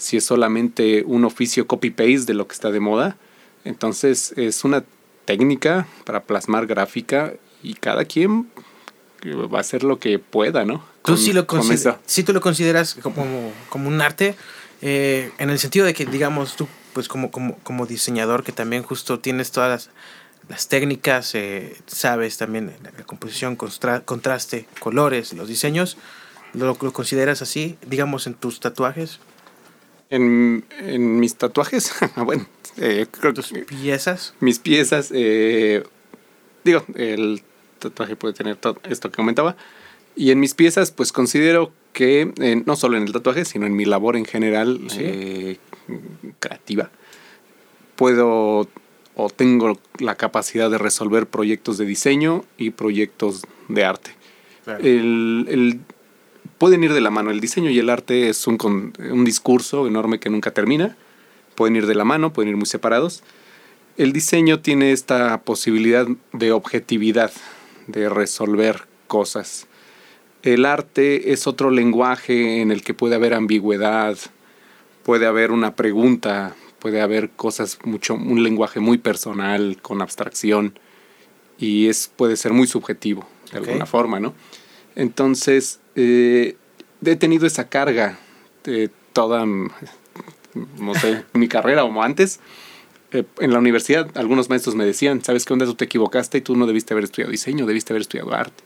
si es solamente un oficio copy-paste de lo que está de moda. Entonces es una técnica para plasmar gráfica y cada quien va a hacer lo que pueda, ¿no? Tú sí lo, sí tú lo consideras como, como un arte, eh, en el sentido de que, digamos, tú, pues como, como, como diseñador, que también justo tienes todas las, las técnicas, eh, sabes también la, la composición, contraste, colores, los diseños, ¿lo, lo consideras así, digamos, en tus tatuajes, En, en mis tatuajes, bueno, eh, creo tus que piezas? mis piezas, eh, digo, el tatuaje puede tener todo esto que comentaba. Y en mis piezas, pues considero que, eh, no solo en el tatuaje, sino en mi labor en general Sí. eh, creativa, puedo o tengo la capacidad de resolver proyectos de diseño y proyectos de arte. El, el- pueden ir de la mano. El diseño y el arte es un, con- un discurso enorme que nunca termina. Pueden ir de la mano, pueden ir muy separados. El diseño tiene esta posibilidad de objetividad, de resolver cosas. El arte es otro lenguaje en el que puede haber ambigüedad, puede haber una pregunta, puede haber cosas mucho, un lenguaje muy personal, con abstracción, y es, puede ser muy subjetivo, de alguna forma, ¿no? Entonces, eh, he tenido esa carga toda, no sé, mi carrera o antes. Eh, en la universidad, algunos maestros me decían, ¿sabes qué onda? Tú te equivocaste y tú no debiste haber estudiado diseño, debiste haber estudiado arte.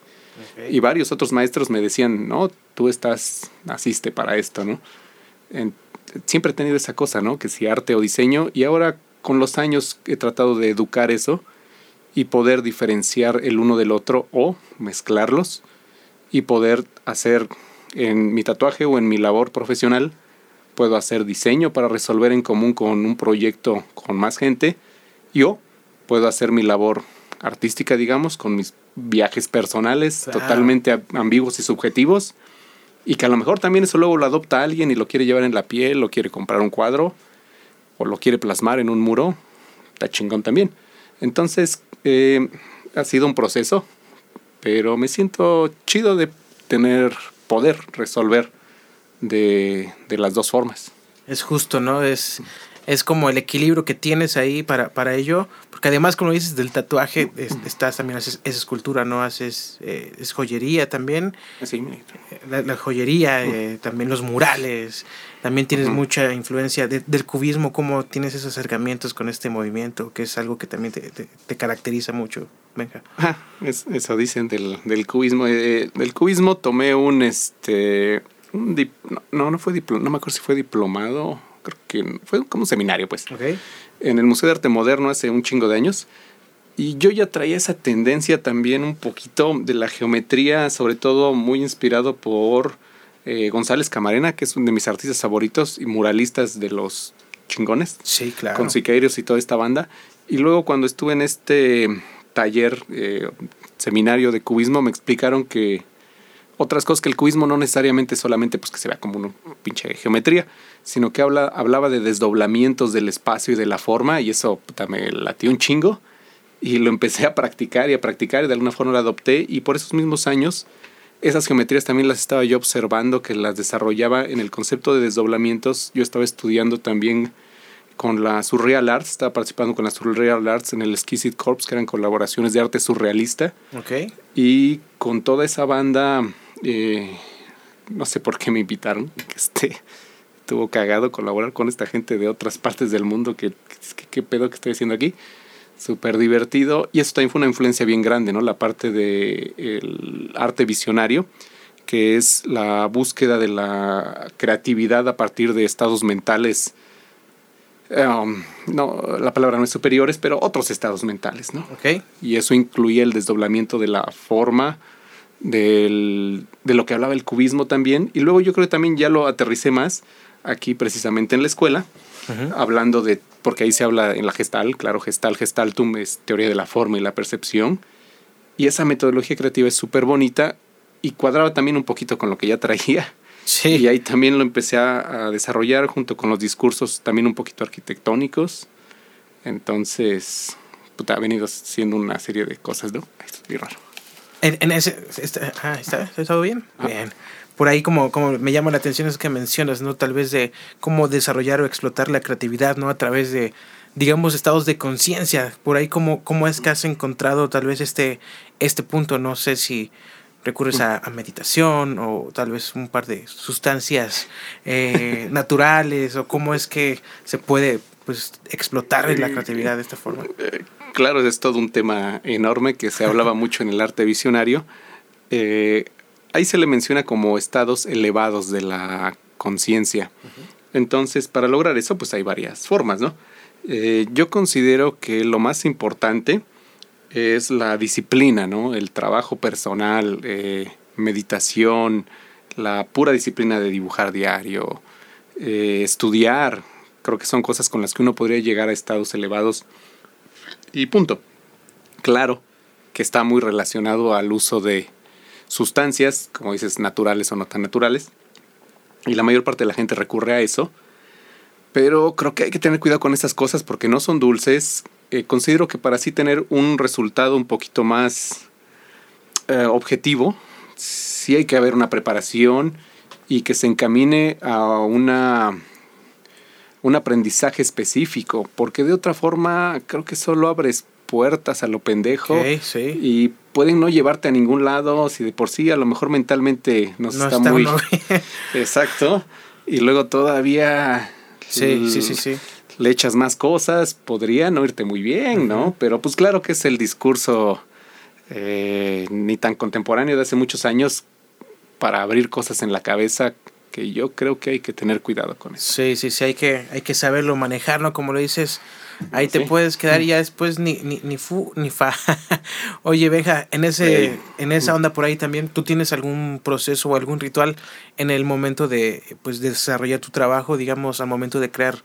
Y varios otros maestros me decían, no, tú estás, naciste para esto, ¿no? siempre he tenido esa cosa, ¿no? Que si arte o diseño, y ahora con los años he tratado de educar eso y poder diferenciar el uno del otro o mezclarlos y poder hacer en mi tatuaje o en mi labor profesional, puedo hacer diseño para resolver en común con un proyecto con más gente, yo puedo hacer mi labor artística, digamos, con mis viajes personales totalmente ambiguos y subjetivos, y que a lo mejor también eso luego lo adopta alguien y lo quiere llevar en la piel, o quiere comprar un cuadro, o lo quiere plasmar en un muro, está chingón también. Entonces, eh, ha sido un proceso, pero me siento chido de tener poder resolver de, de las dos formas. Es justo, ¿no? Es, es como el equilibrio que tienes ahí para, para ello, porque además, como dices, del tatuaje, estás también haces es escultura, ¿no? Haces eh, es joyería también. Sí, la, la joyería, eh, también los murales, también tienes mucha influencia del cubismo, cómo tienes esos acercamientos con este movimiento, que es algo que también te, te, caracteriza mucho. Venga. Ah, eso dicen del, del cubismo. Eh, del cubismo tomé un, este, un no, no fue diplomado, no me acuerdo si fue diplomado que fue como un seminario, pues. En el Museo de Arte Moderno hace un chingo de años. Y yo ya traía esa tendencia también un poquito de la geometría, sobre todo muy inspirado por eh, González Camarena, que es uno de mis artistas favoritos y muralistas de los chingones. Sí, claro. Con Siqueiros y toda esta banda. Y luego cuando estuve en este taller, eh, seminario de cubismo, me explicaron que otras cosas que el cubismo no necesariamente solamente pues que se vea como una pinche geometría, sino que habla, hablaba de desdoblamientos del espacio y de la forma y eso puta, me latió un chingo y lo empecé a practicar y a practicar y de alguna forma lo adopté y por esos mismos años esas geometrías también las estaba yo observando que las desarrollaba en el concepto de desdoblamientos. Yo estaba estudiando también con la Surreal Arts, estaba participando con la Surreal Arts en el Exquisite Corps, que eran colaboraciones de arte surrealista. Okay. Y con toda esa banda eh, no sé por qué me invitaron. Este, estuvo cagado colaborar con esta gente de otras partes del mundo. que ¿Qué pedo que estoy haciendo aquí? Súper divertido. Y eso también fue una influencia bien grande, ¿no? La parte del el arte visionario, que es la búsqueda de la creatividad a partir de estados mentales. Um, no, la palabra no es superiores, pero otros estados mentales, ¿no? Okay. Y eso incluye el desdoblamiento de la forma, del, de lo que hablaba el cubismo también. Y luego yo creo que también ya lo aterricé más aquí precisamente en la escuela, hablando de, porque ahí se habla en la gestal, claro, gestal, gestaltum es teoría de la forma y la percepción. Y esa metodología creativa es súper bonita y cuadraba también un poquito con lo que ya traía. Sí. Y ahí también lo empecé a, desarrollar junto con los discursos también un poquito arquitectónicos. Entonces, puta, ha venido siendo una serie de cosas, ¿no? es muy raro. En, ese, está, ah, ¿está, todo bien? Ah. Bien. Por ahí como, como me llama la atención es que mencionas, ¿no? Tal vez de cómo desarrollar o explotar la creatividad, ¿no? A través de, digamos, estados de conciencia. Por ahí cómo, cómo es que has encontrado tal vez este, este punto, no sé si recurres a, meditación o tal vez un par de sustancias eh, naturales o cómo es que se puede pues explotar la creatividad de esta forma. Eh, claro, es todo un tema enorme que se hablaba mucho en el arte visionario. Eh, ahí se le menciona como estados elevados de la conciencia. Entonces, para lograr eso, pues hay varias formas, ¿no? Eh, yo considero que lo más importante es la disciplina, ¿no? El trabajo personal, eh, meditación, la pura disciplina de dibujar diario, estudiar. Creo que son cosas con las que uno podría llegar a estados elevados y punto. Claro que está muy relacionado al uso de sustancias, como dices, naturales o no tan naturales. Y la mayor parte de la gente recurre a eso. Pero creo que hay que tener cuidado con estas cosas porque no son dulces. Eh, considero que para así tener un resultado un poquito más eh, objetivo, sí hay que haber una preparación y que se encamine a una un aprendizaje específico, porque de otra forma creo que solo abres puertas a lo pendejo sí. y pueden no llevarte a ningún lado si de por sí a lo mejor mentalmente no, está, muy exacto y luego todavía sí, sí, sí, sí. Le echas más cosas podría no irte muy bien no pero pues claro que es el discurso eh, ni tan contemporáneo de hace muchos años para abrir cosas en la cabeza que yo creo que hay que tener cuidado con eso. Sí, sí, sí, hay que, hay que saberlo manejar, ¿no? Como lo dices, ahí te puedes quedar y ya después ni, ni, ni fu ni fa. Oye, Benja, en, ese, en esa onda por ahí también, ¿tú tienes algún proceso o algún ritual en el momento de pues, desarrollar tu trabajo, digamos, al momento de crear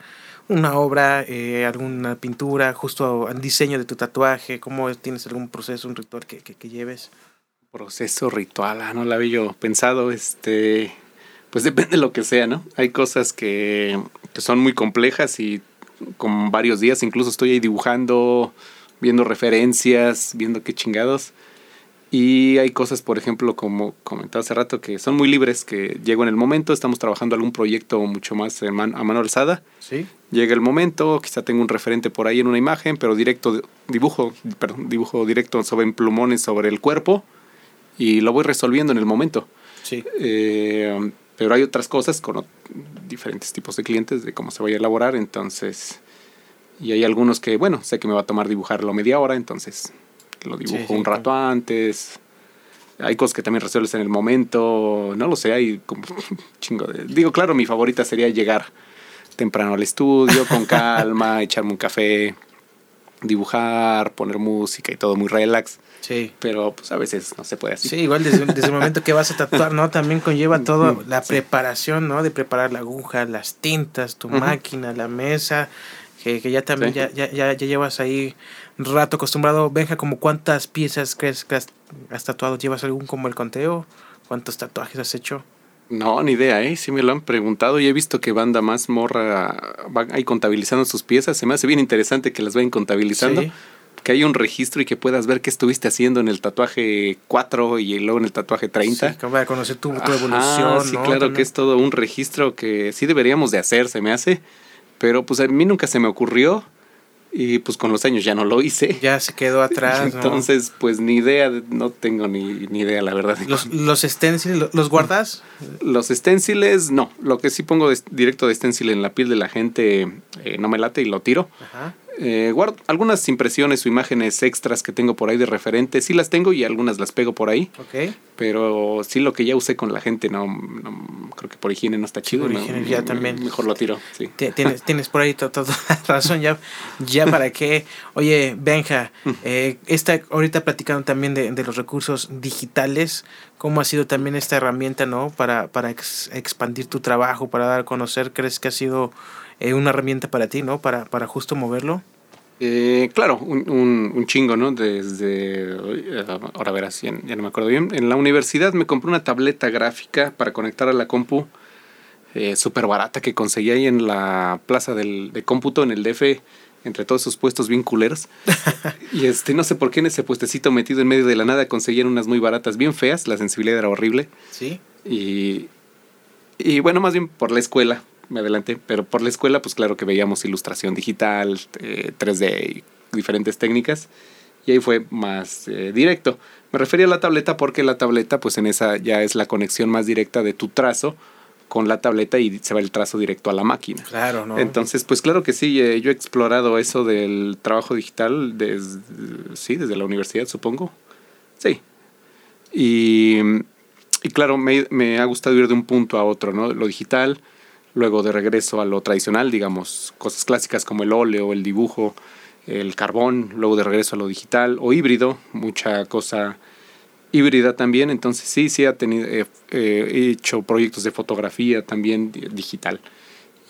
una obra, eh, alguna pintura, justo al diseño de tu tatuaje? ¿Cómo tienes algún proceso, un ritual que, que, que lleves? Proceso ritual, ah, no lo había yo pensado, este pues depende de lo que sea, ¿no? Hay cosas que, son muy complejas y con varios días incluso estoy ahí dibujando, viendo referencias, viendo qué chingados. Y hay cosas, por ejemplo, como comentaba hace rato, que son muy libres, que llego en el momento, estamos trabajando algún proyecto mucho más a mano alzada. Sí. Llega el momento, quizá tengo un referente por ahí en una imagen, pero directo, dibujo, perdón, dibujo directo sobre plumones sobre el cuerpo y lo voy resolviendo en el momento. Sí. Eh, pero hay otras cosas con diferentes tipos de clientes de cómo se vaya a elaborar, entonces... Y hay algunos que, bueno, sé que me va a tomar dibujarlo media hora, entonces lo dibujo un rato antes. Hay cosas que también resuelves en el momento, no lo sé, hay como chingo de... Digo, claro, mi favorita sería llegar temprano al estudio, con calma, echarme un café, dibujar, poner música y todo muy relax. Sí. Pero pues a veces no se puede así. Sí, igual desde, el momento que vas a tatuar, ¿no? También conlleva toda la preparación, ¿no? De preparar la aguja, las tintas, tu máquina, la mesa, que, que ya también ya, ya, ya, llevas ahí rato acostumbrado. Benja, como cuántas piezas crees que has, has, tatuado? ¿Llevas algún como el conteo? ¿Cuántos tatuajes has hecho? No, ni idea, ¿eh? Sí me lo han preguntado y he visto que banda más morra va ahí contabilizando sus piezas. Se me hace bien interesante que las vayan contabilizando. Sí que hay un registro y que puedas ver qué estuviste haciendo en el tatuaje 4 y luego en el tatuaje 30. Sí, que a conocer tu, evolución. Sí, claro que es todo un registro que sí deberíamos de hacer, se me hace. Pero pues a mí nunca se me ocurrió y pues con los años ya no lo hice. Ya se quedó atrás. Entonces, pues ni idea, no tengo ni, ni idea, la verdad. ¿Los, los stencils, los guardas? Los stenciles, no. Lo que sí pongo directo de stencil en la piel de la gente eh, no me late y lo tiro. Ajá. Eh, guardo algunas impresiones o imágenes extras que tengo por ahí de referente, sí las tengo y algunas las pego por ahí. Ok. Pero sí lo que ya usé con la gente, no, creo que por higiene no está chido. Por higiene ya también. Mejor lo tiro, sí. Tienes, tienes por ahí toda razón, ya, ya para qué. Oye, Benja, eh, está ahorita platicando también de, de, los recursos digitales, ¿cómo ha sido también esta herramienta, no? Para, para expandir tu trabajo, para dar a conocer, ¿crees que ha sido eh, una herramienta para ti, ¿no? Para, para justo moverlo. Eh, claro, un, un, chingo, ¿no? Desde, eh, ahora verás, ya, ya, no me acuerdo bien. En la universidad me compré una tableta gráfica para conectar a la compu eh, súper barata que conseguí ahí en la plaza del, de cómputo, en el DF, entre todos esos puestos bien culeros. y este, no sé por qué en ese puestecito metido en medio de la nada conseguían unas muy baratas, bien feas, la sensibilidad era horrible. Sí. Y, y bueno, más bien por la escuela, me adelanté, pero por la escuela, pues claro que veíamos ilustración digital, 3D eh, y diferentes técnicas, y ahí fue más eh, directo. Me refería a la tableta porque la tableta, pues en esa ya es la conexión más directa de tu trazo con la tableta y se va el trazo directo a la máquina. Claro, ¿no? Entonces, pues claro que sí, eh, yo he explorado eso del trabajo digital desde, sí, desde la universidad, supongo. Sí. Y, y claro, me, me, ha gustado ir de un punto a otro, ¿no? Lo digital, luego de regreso a lo tradicional, digamos, cosas clásicas como el óleo, el dibujo, el carbón, luego de regreso a lo digital o híbrido, mucha cosa híbrida también, entonces sí, sí ha tenido, eh, he hecho proyectos de fotografía también digital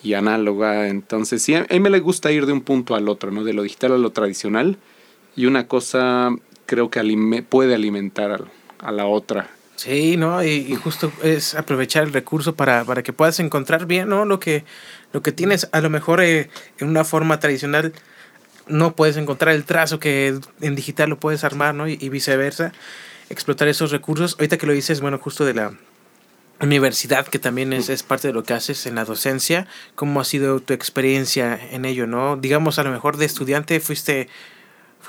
y análoga, entonces sí, a mí me le gusta ir de un punto al otro, ¿no? De lo digital a lo tradicional. Y una cosa creo que puede alimentar a la otra Sí, ¿no? Y, justo es aprovechar el recurso para, para, que puedas encontrar bien, ¿no? Lo que, lo que tienes, a lo mejor eh, en una forma tradicional no puedes encontrar el trazo que en digital lo puedes armar, ¿no? Y, viceversa, explotar esos recursos. Ahorita que lo dices, bueno, justo de la, universidad, que también es, es, parte de lo que haces en la docencia. ¿Cómo ha sido tu experiencia en ello, no? Digamos, a lo mejor de estudiante fuiste,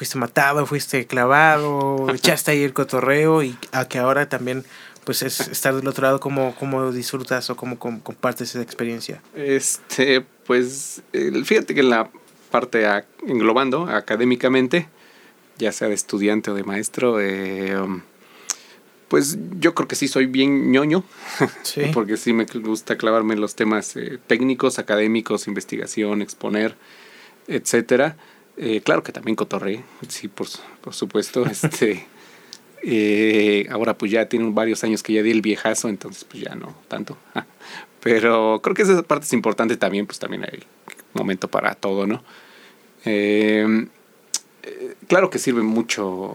fuiste matado, fuiste clavado, echaste ahí el cotorreo y a que ahora también pues es estar del otro lado, ¿cómo, cómo disfrutas o cómo, compartes esa experiencia? Este, pues fíjate que en la parte englobando académicamente, ya sea de estudiante o de maestro, eh, um, pues yo creo que sí soy bien ñoño, porque sí me gusta clavarme en los temas eh, técnicos, académicos, investigación, exponer, etcétera. Eh, claro que también cotorré, sí, por, por supuesto. este eh, ahora pues ya tiene varios años que ya di el viejazo, entonces pues ya no tanto. Pero creo que esa parte es importante también, pues también hay momento para todo, ¿no? Eh, eh, claro que sirve mucho,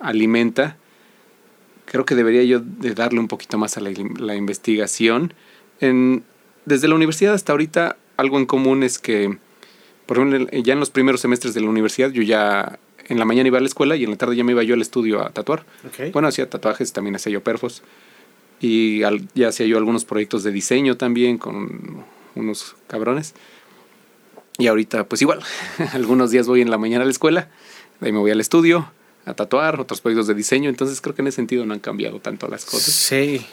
alimenta. Creo que debería yo de darle un poquito más a la, investigación. En, desde la universidad hasta ahorita, algo en común es que, por ejemplo, ya en los primeros semestres de la universidad yo ya en la mañana iba a la escuela y en la tarde ya me iba yo al estudio a tatuar. Bueno, hacía tatuajes, también hacía yo perfos. Y ya hacía yo algunos proyectos de diseño también con unos cabrones. Y ahorita, pues igual, algunos días voy en la mañana a la escuela, de ahí me voy al estudio a tatuar, otros proyectos de diseño. Entonces creo que en ese sentido no han cambiado tanto las cosas. Sí.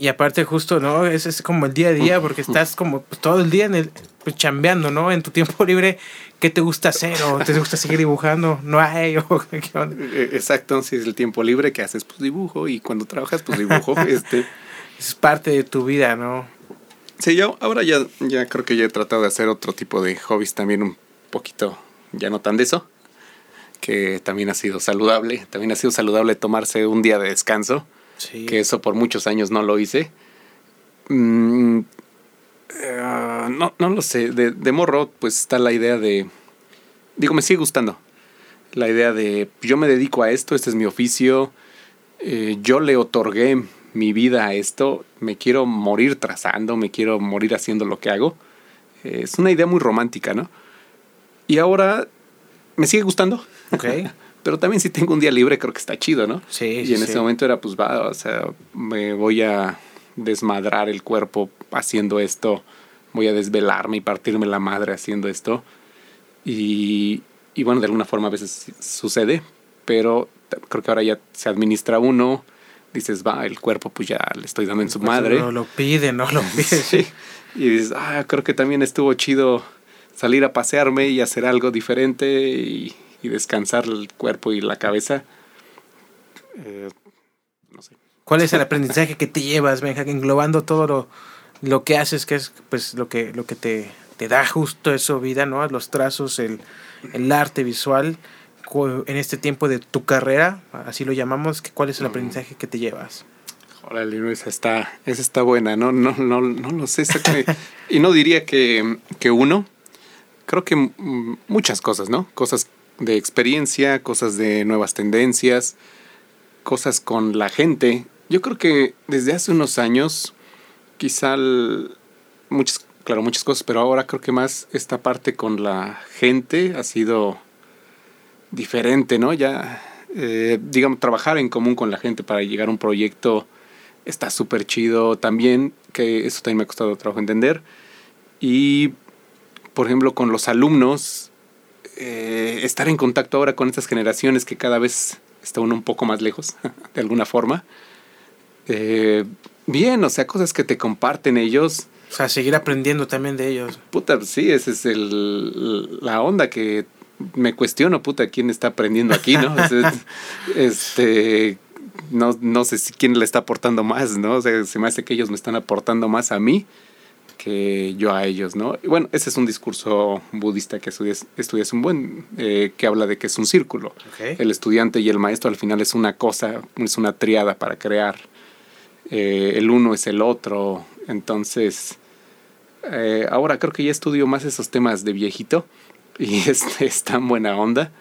Y aparte justo, ¿no? Es, es como el día a día porque estás como pues, todo el día en el, pues, chambeando, ¿no? En tu tiempo libre, ¿qué te gusta hacer? ¿O te gusta seguir dibujando? ¿No hay? O, ¿qué e, Exacto, si es el tiempo libre que haces, pues dibujo. Y cuando trabajas, pues dibujo. este. Es parte de tu vida, ¿no? Sí, yo ahora ya, ya creo que ya he tratado de hacer otro tipo de hobbies también un poquito, ya no tan de eso, que también ha sido saludable. También ha sido saludable tomarse un día de descanso que eso por muchos años no lo hice. Mm, eh, no, no lo sé, de, de, morro pues está la idea de, digo, me sigue gustando. La idea de, yo me dedico a esto, este es mi oficio, eh, yo le otorgué mi vida a esto, me quiero morir trazando, me quiero morir haciendo lo que hago. Eh, es una idea muy romántica, ¿no? Y ahora me sigue gustando. Okay. Pero también si tengo un día libre creo que está chido, ¿no? Sí. Y en ese momento era pues va, o sea, me voy a desmadrar el cuerpo haciendo esto, voy a desvelarme y partirme la madre haciendo esto. Y, y bueno, de alguna forma a veces sucede, pero creo que ahora ya se administra uno, dices, va, el cuerpo pues ya le estoy dando en su madre. No lo pide, no lo pide. sí. Y dices, ah, creo que también estuvo chido salir a pasearme y hacer algo diferente y y descansar el cuerpo y la cabeza. Eh, no sé. ¿Cuál es el aprendizaje que te llevas, Benja, englobando todo lo, lo, que haces, que es pues lo que, lo que te, te da justo eso vida, ¿no? Los trazos, el, el arte visual en este tiempo de tu carrera, así lo llamamos, ¿cuál es el mm. aprendizaje que te llevas? Órale, esa está, esa está buena, no, no, no, no lo sé. y no diría que, que uno, creo que muchas cosas, ¿no? Cosas de experiencia, cosas de nuevas tendencias, cosas con la gente. Yo creo que desde hace unos años, quizá muchas, claro, muchas cosas, pero ahora creo que más esta parte con la gente ha sido diferente, ¿no? Ya, eh, digamos, trabajar en común con la gente para llegar a un proyecto está súper chido también, que eso también me ha costado trabajo entender. Y, por ejemplo, con los alumnos, eh, estar en contacto ahora con estas generaciones que cada vez está uno un poco más lejos, de alguna forma. Eh, bien, o sea, cosas que te comparten ellos. O sea, seguir aprendiendo también de ellos. Puta, sí, esa es el, la onda que me cuestiono, puta, quién está aprendiendo aquí, ¿no? este, no, no sé si quién le está aportando más, ¿no? O sea, se me hace que ellos me están aportando más a mí que yo a ellos, ¿no? bueno, ese es un discurso budista que estudias, estudias un buen, eh, que habla de que es un círculo. El estudiante y el maestro al final es una cosa, es una triada para crear. Eh, el uno es el otro. Entonces, eh, ahora creo que ya estudio más esos temas de viejito y es, es tan buena onda.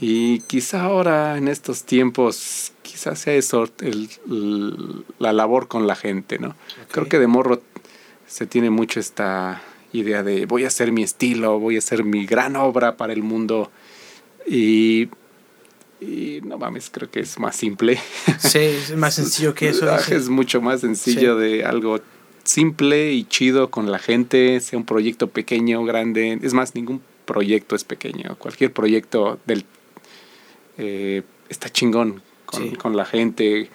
Y quizá ahora en estos tiempos, quizás sea eso el, la labor con la gente, ¿no? Creo que de morro se tiene mucho esta idea de voy a hacer mi estilo, voy a hacer mi gran obra para el mundo. Y Y no mames, creo que es más simple. Sí, es más sencillo que eso. Es mucho más sencillo de algo simple y chido con la gente, sea un proyecto pequeño, grande. Es más, ningún proyecto es pequeño. Cualquier proyecto del eh, está chingón con, con, la gente,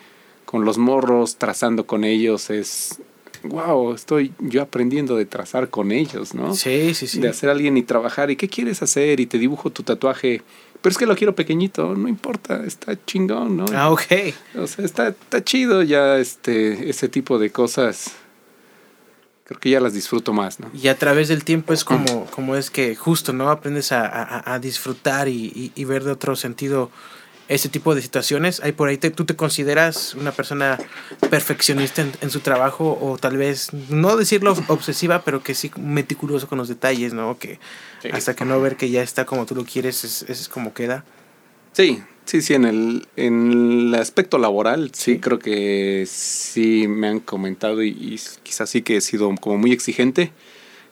con los morros, trazando con ellos. Es wow, estoy yo aprendiendo de trazar con ellos, ¿no? Sí, sí, sí. De hacer alguien y trabajar. ¿Y qué quieres hacer? Y te dibujo tu tatuaje pero es que lo quiero pequeñito, no importa, está chingón, ¿no? Ah, ok. O sea, está, está chido ya este, ese tipo de cosas. Creo que ya las disfruto más, ¿no? Y a través del tiempo es como, como es que justo, ¿no? Aprendes a, a, disfrutar y, y, ver de otro sentido ese tipo de situaciones. Hay por ahí, tú te consideras una persona perfeccionista en, su trabajo o tal vez, no decirlo obsesiva, pero que sí meticuloso con los detalles, ¿no? Que hasta que no ver que ya está como tú lo quieres, es, es como queda. Sí, sí, sí, en el, en el aspecto laboral, sí, creo que sí me han comentado y, y quizás sí que he sido como muy exigente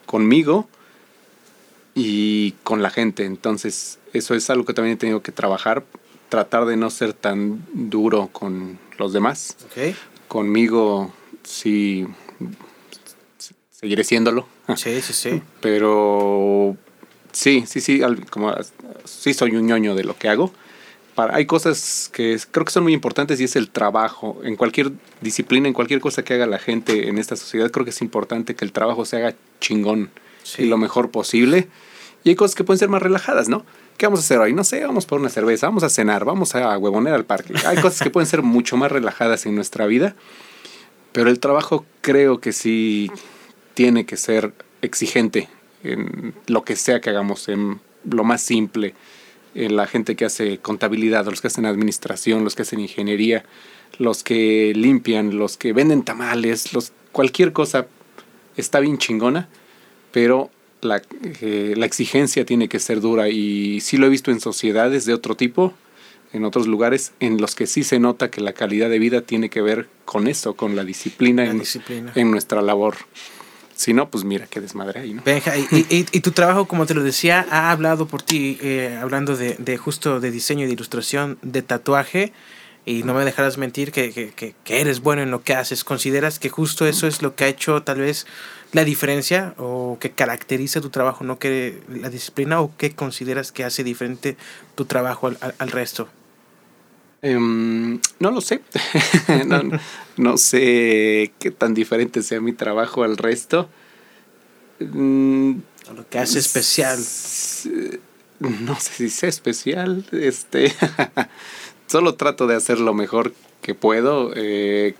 conmigo y con la gente. Entonces, eso es algo que también he tenido que trabajar tratar de no ser tan duro con los demás. Conmigo sí seguiré siéndolo. Sí, sí, sí. Pero sí, sí, sí, como sí soy un ñoño de lo que hago. Para, hay cosas que creo que son muy importantes y es el trabajo. En cualquier disciplina, en cualquier cosa que haga la gente en esta sociedad, creo que es importante que el trabajo se haga chingón y lo mejor posible. Y hay cosas que pueden ser más relajadas, ¿no? ¿Qué vamos a hacer hoy? No sé, vamos por una cerveza, vamos a cenar, vamos a huevonear al parque. Hay cosas que pueden ser mucho más relajadas en nuestra vida, pero el trabajo creo que sí tiene que ser exigente en lo que sea que hagamos, en lo más simple, en la gente que hace contabilidad, los que hacen administración, los que hacen ingeniería, los que limpian, los que venden tamales, los, cualquier cosa está bien chingona, pero la, eh, la exigencia tiene que ser dura y sí lo he visto en sociedades de otro tipo, en otros lugares en los que sí se nota que la calidad de vida tiene que ver con eso, con la disciplina, en, en, nuestra labor. Si no, pues mira qué desmadre ahí, ¿no? y, y, tu trabajo, como te lo decía, ha hablado por ti, eh, hablando de, de, justo de diseño, de ilustración, de tatuaje, y no me dejarás mentir que, que, que eres bueno en lo que haces. ¿Consideras que justo eso es lo que ha hecho tal vez la diferencia o que caracteriza tu trabajo, no que la disciplina o qué consideras que hace diferente tu trabajo al, resto? Em, no lo sé. no, sé qué tan diferente sea mi trabajo al resto. Mm, lo que hace especial. No sé si sea especial. Este. Solo trato de hacer lo mejor que puedo. Eh,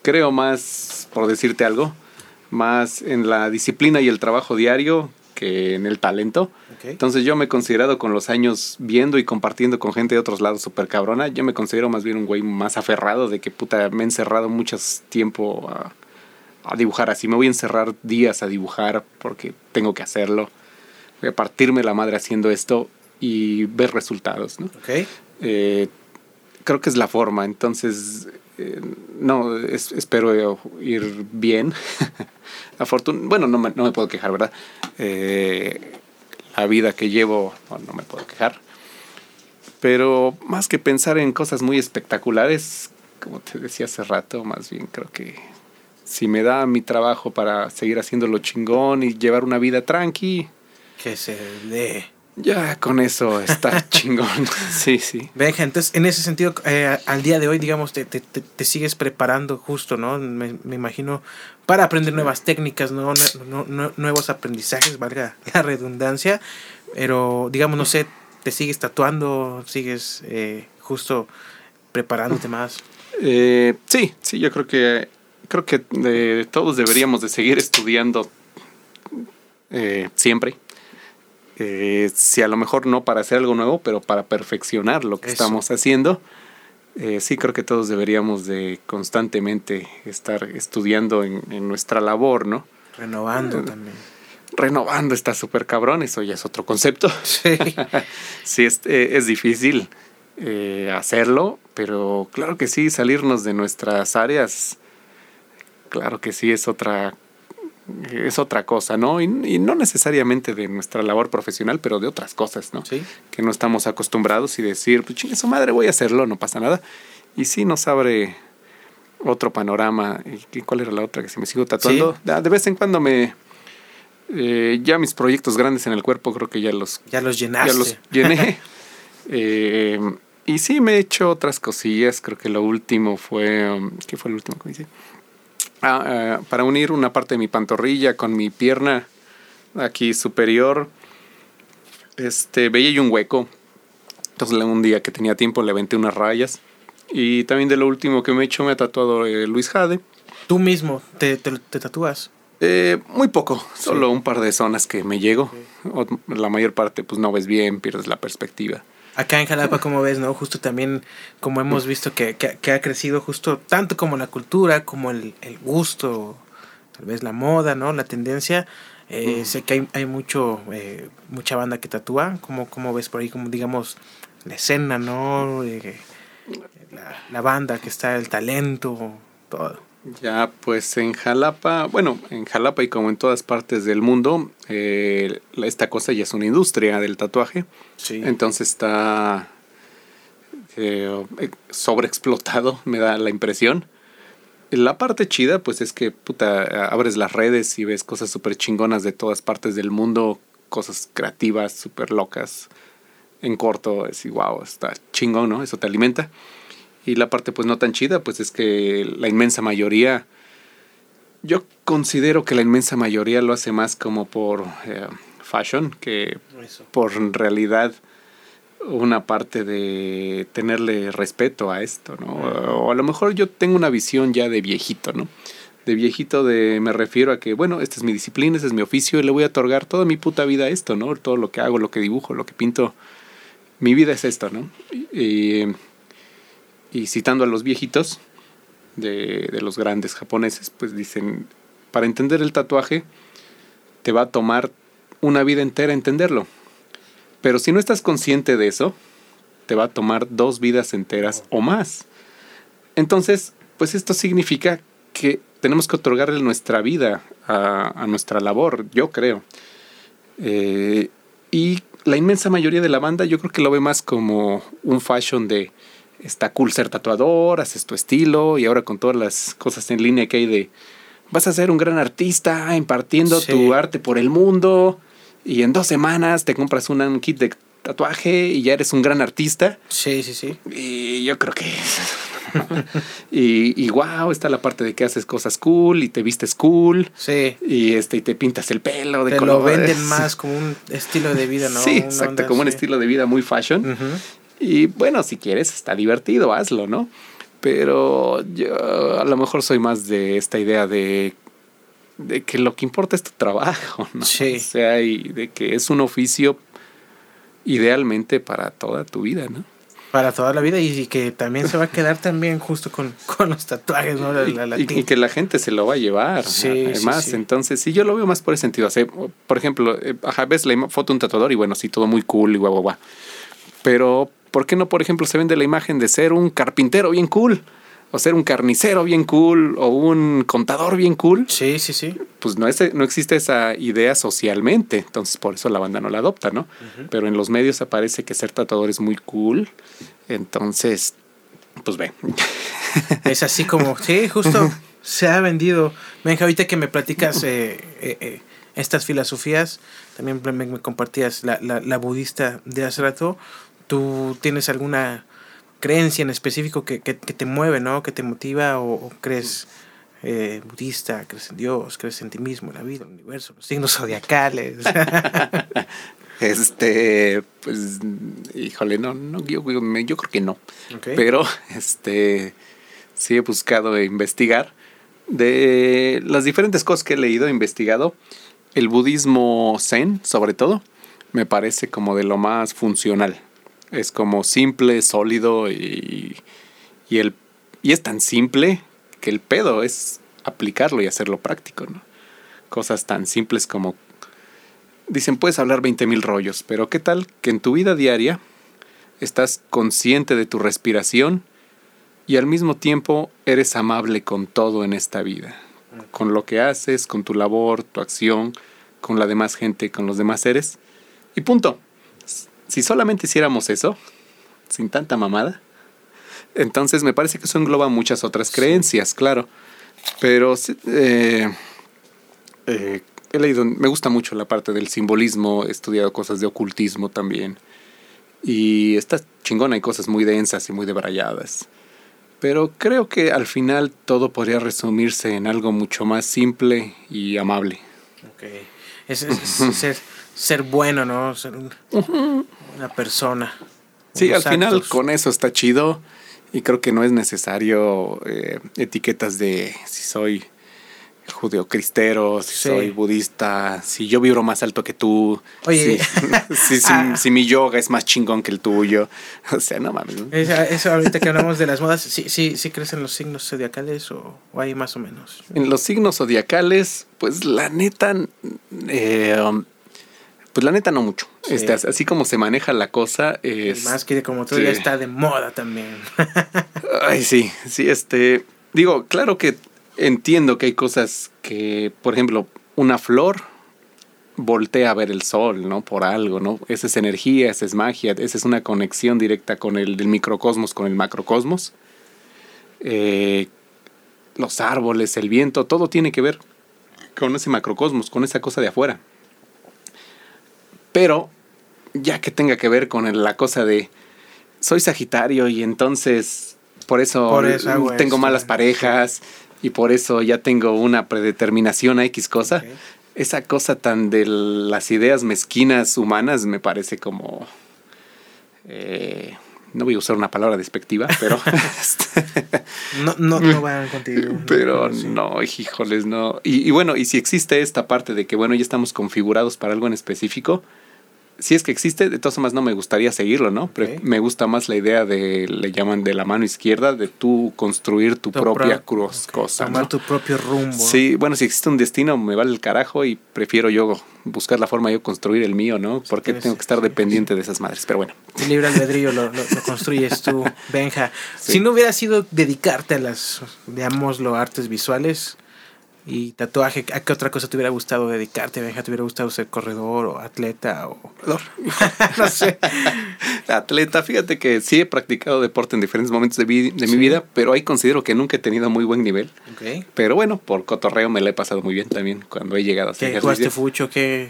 creo más, por decirte algo, más en la disciplina y el trabajo diario que en el talento. Entonces yo me he considerado con los años viendo y compartiendo con gente de otros lados súper cabrona, yo me considero más bien un güey más aferrado de que puta me he encerrado mucho tiempo a, a dibujar así. Me voy a encerrar días a dibujar porque tengo que hacerlo. Voy a partirme la madre haciendo esto y ver resultados. ¿no? Eh, creo que es la forma. Entonces, eh, no, espero ir bien. bueno, no me, no me, puedo quejar, ¿verdad? Eh, la vida que llevo, no me puedo quejar. Pero más que pensar en cosas muy espectaculares, como te decía hace rato, más bien creo que si me da mi trabajo para seguir haciéndolo chingón y llevar una vida tranqui. Que se dé. Ya con eso está chingón. sí, sí. Venga, entonces en ese sentido, eh, al día de hoy, digamos, te, te, te, sigues preparando justo, ¿no? Me, me, imagino, para aprender nuevas técnicas, ¿no? nuevos aprendizajes, valga la redundancia. Pero, digamos, no sé, te sigues tatuando, sigues eh, justo preparándote más. Eh, sí, sí, yo creo que creo que todos deberíamos de seguir estudiando siempre eh, si a lo mejor no para hacer algo nuevo, pero para perfeccionar lo que estamos haciendo. Eh, sí creo que todos deberíamos de constantemente estar estudiando en, nuestra labor, ¿no? Renovando eh, también. Renovando está súper cabrón, eso ya es otro concepto. Sí. sí, es, es difícil hacerlo, pero claro que sí, salirnos de nuestras áreas, claro que sí es otra es otra cosa, ¿no? Y, no necesariamente de nuestra labor profesional, pero de otras cosas, ¿no? Sí. Que no estamos acostumbrados y decir, pues chingue su madre, voy a hacerlo, no pasa nada. Y sí nos abre otro panorama. ¿Y cuál era la otra que se me sigo tatuando? Ah, de vez en cuando me... Eh, ya mis proyectos grandes en el cuerpo creo que ya los... Ya los llenaste. Ya los llené. eh, y sí, me he hecho otras cosillas. Creo que lo último fue... Um, ¿Qué fue el último que hice? Ah, eh, para unir una parte de mi pantorrilla con mi pierna aquí superior, este, veía yo un hueco. Entonces un día que tenía tiempo le aventé unas rayas. Y también de lo último que me he hecho me ha tatuado eh, Luis Jade. ¿Tú mismo te, te, tatúas? Eh, muy poco, solo un par de zonas que me llego. La mayor parte pues no ves bien, pierdes la perspectiva acá en Jalapa, como ves, ¿no? Justo también, como hemos visto que, que, ha crecido justo tanto como la cultura, como el, el, gusto, tal vez la moda, ¿no? La tendencia. Eh, sé que hay, hay mucho, eh, mucha banda que tatúa, como, como ves por ahí, como digamos, la escena, ¿no? Eh, la, la banda que está, el talento, todo. Ya, pues en Jalapa, bueno, en Jalapa y como en todas partes del mundo, eh, esta cosa ya es una industria del tatuaje. Sí. Entonces está eh, sobreexplotado, me da la impresión. La parte chida, pues es que, puta, abres las redes y ves cosas súper chingonas de todas partes del mundo, cosas creativas, súper locas, en corto, es wow, está chingón, ¿no? Eso te alimenta. Y la parte pues no tan chida, pues es que la inmensa mayoría, yo considero que la inmensa mayoría lo hace más como por eh, fashion que por realidad una parte de tenerle respeto a esto, ¿no? O a lo mejor yo tengo una visión ya de viejito, ¿no? De viejito de me refiero a que, bueno, esta es mi disciplina, este es mi oficio y le voy a otorgar toda mi puta vida a esto, ¿no? Todo lo que hago, lo que dibujo, lo que pinto, mi vida es esto, ¿no? Y, y citando a los viejitos de, los grandes japoneses, pues dicen, para entender el tatuaje, te va a tomar una vida entera entenderlo. Pero si no estás consciente de eso, te va a tomar dos vidas enteras o más. Entonces, pues esto significa que tenemos que otorgarle nuestra vida a, nuestra labor, yo creo. Eh, y la inmensa mayoría de la banda yo creo que lo ve más como un fashion de está cool ser tatuador, haces tu estilo y ahora con todas las cosas en línea que hay de vas a ser un gran artista impartiendo tu arte por el mundo y en dos semanas te compras un kit de tatuaje y ya eres un gran artista. Sí, sí, sí. Y yo creo que... y, y wow, está la parte de que haces cosas cool y te vistes cool. Sí. Y este y te pintas el pelo de te lo venden más como un estilo de vida, ¿no? Sí, exacto, como un estilo de vida muy fashion. Y bueno, si quieres, está divertido, hazlo, ¿no? Pero yo a lo mejor soy más de esta idea de, de que lo que importa es tu trabajo, ¿no? Sí. O sea, y de que es un oficio idealmente para toda tu vida, ¿no? Para toda la vida y, que también se va a quedar también justo con, con los tatuajes, ¿no? y, que la gente se lo va a llevar. Sí, además, entonces, sí, yo lo veo más por ese sentido. por ejemplo, eh, ajá, ves la foto de un tatuador y bueno, sí, todo muy cool y guau, guau, guau. Pero ¿Por qué no, por ejemplo, se vende la imagen de ser un carpintero bien cool? O ser un carnicero bien cool, o un contador bien cool. Sí, sí, sí. Pues no, es, no existe esa idea socialmente, entonces por eso la banda no la adopta, ¿no? Pero en los medios aparece que ser tatuador es muy cool, entonces, pues ve. Es así como, sí, justo se ha vendido. Venga, ahorita que me platicas eh, eh, eh, estas filosofías, también me, compartías la, la, la budista de hace rato, ¿Tú tienes alguna creencia en específico que, te mueve, ¿no? Que te motiva o, crees eh, budista, crees en Dios, crees en ti mismo, en la vida, el universo, los signos zodiacales? este, pues, híjole, no, no yo, yo creo que no. Pero, este, sí he buscado investigar de las diferentes cosas que he leído, e investigado. El budismo zen, sobre todo, me parece como de lo más funcional es como simple, sólido y, y, el, y es tan simple que el pedo es aplicarlo y hacerlo práctico, ¿no? Cosas tan simples como... Dicen, puedes hablar 20 mil rollos, pero ¿qué tal que en tu vida diaria estás consciente de tu respiración y al mismo tiempo eres amable con todo en esta vida? con lo que haces, con tu labor, tu acción, con la demás gente, con los demás seres. Y punto. Si solamente hiciéramos eso, sin tanta mamada, entonces me parece que eso engloba muchas otras creencias, claro. Pero eh, eh, he leído, me gusta mucho la parte del simbolismo, he estudiado cosas de ocultismo también. Y está chingona, hay cosas muy densas y muy debrayadas. Pero creo que al final todo podría resumirse en algo mucho más simple y amable. Ok. Es, ser, ser, bueno, ¿no? Ser una persona. Sí, al final con eso está chido. Y creo que no es necesario eh, etiquetas de si soy judeocristero, si soy budista, si yo vibro más alto que tú, Oye, si, ah. si, mi yoga es más chingón que el tuyo. O sea, no mames. Eso, ahorita que hablamos de las modas, ¿sí, sí, sí crees en los signos zodiacales o, o hay más o menos? En los signos zodiacales, pues la neta, eh, pues la neta no mucho. Este, así como se maneja la cosa es... Más que como todo ya está de moda también. Ay, sí, sí, este... Digo, claro que entiendo que hay cosas que, por ejemplo, una flor voltea a ver el sol, ¿no? Por algo, ¿no? Esa es energía, esa es magia, esa es una conexión directa con el del microcosmos, con el macrocosmos. Eh, los árboles, el viento, todo tiene que ver con ese macrocosmos, con esa cosa de afuera. Pero, ya que tenga que ver con la cosa de soy Sagitario y entonces por eso, tengo malas parejas, y por eso ya tengo una predeterminación a X cosa. Esa cosa tan de las ideas mezquinas humanas me parece como... Eh, no voy a usar una palabra despectiva, pero... no, no, no van contigo. Pero no, híjoles, no. Y, y, bueno, y si existe esta parte de que, bueno, ya estamos configurados para algo en específico, si es que existe, de todas formas no me gustaría seguirlo, ¿no? Pero me gusta más la idea de, le llaman de la mano izquierda, de tú construir tu, propia cruz, cosa. Tomar tu propio rumbo. Sí, bueno, si existe un destino, me vale el carajo y prefiero yo buscar la forma de yo construir el mío, ¿no? Porque tengo que estar dependiente de esas madres, pero bueno. El libre albedrío lo, lo, construyes tú, Benja. Si no hubiera sido dedicarte a las, digamos, lo artes visuales, y tatuaje, ¿a qué otra cosa te hubiera gustado dedicarte, Benja? ¿Te hubiera gustado ser corredor o atleta o no sé? atleta, fíjate que sí he practicado deporte en diferentes momentos de, de mi vida, pero ahí considero que nunca he tenido muy buen nivel. Okay. Pero bueno, por cotorreo me la he pasado muy bien también cuando he llegado a ser ¿Jugaste fucho? ¿Qué?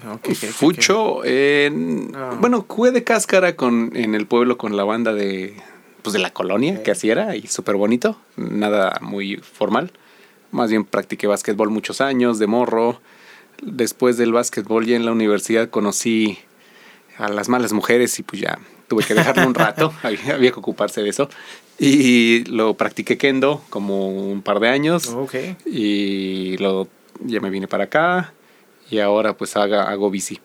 fucho, ah. bueno, jugué de cáscara con, en el pueblo con la banda de, pues de la colonia, que así era, y súper bonito, nada muy formal. Más bien practiqué básquetbol muchos años, de morro. Después del básquetbol ya en la universidad conocí a las malas mujeres y pues ya tuve que dejarlo un rato, había, que ocuparse de eso. Y lo practiqué kendo como un par de años. Okay. Y lo, ya me vine para acá y ahora pues haga, hago bici.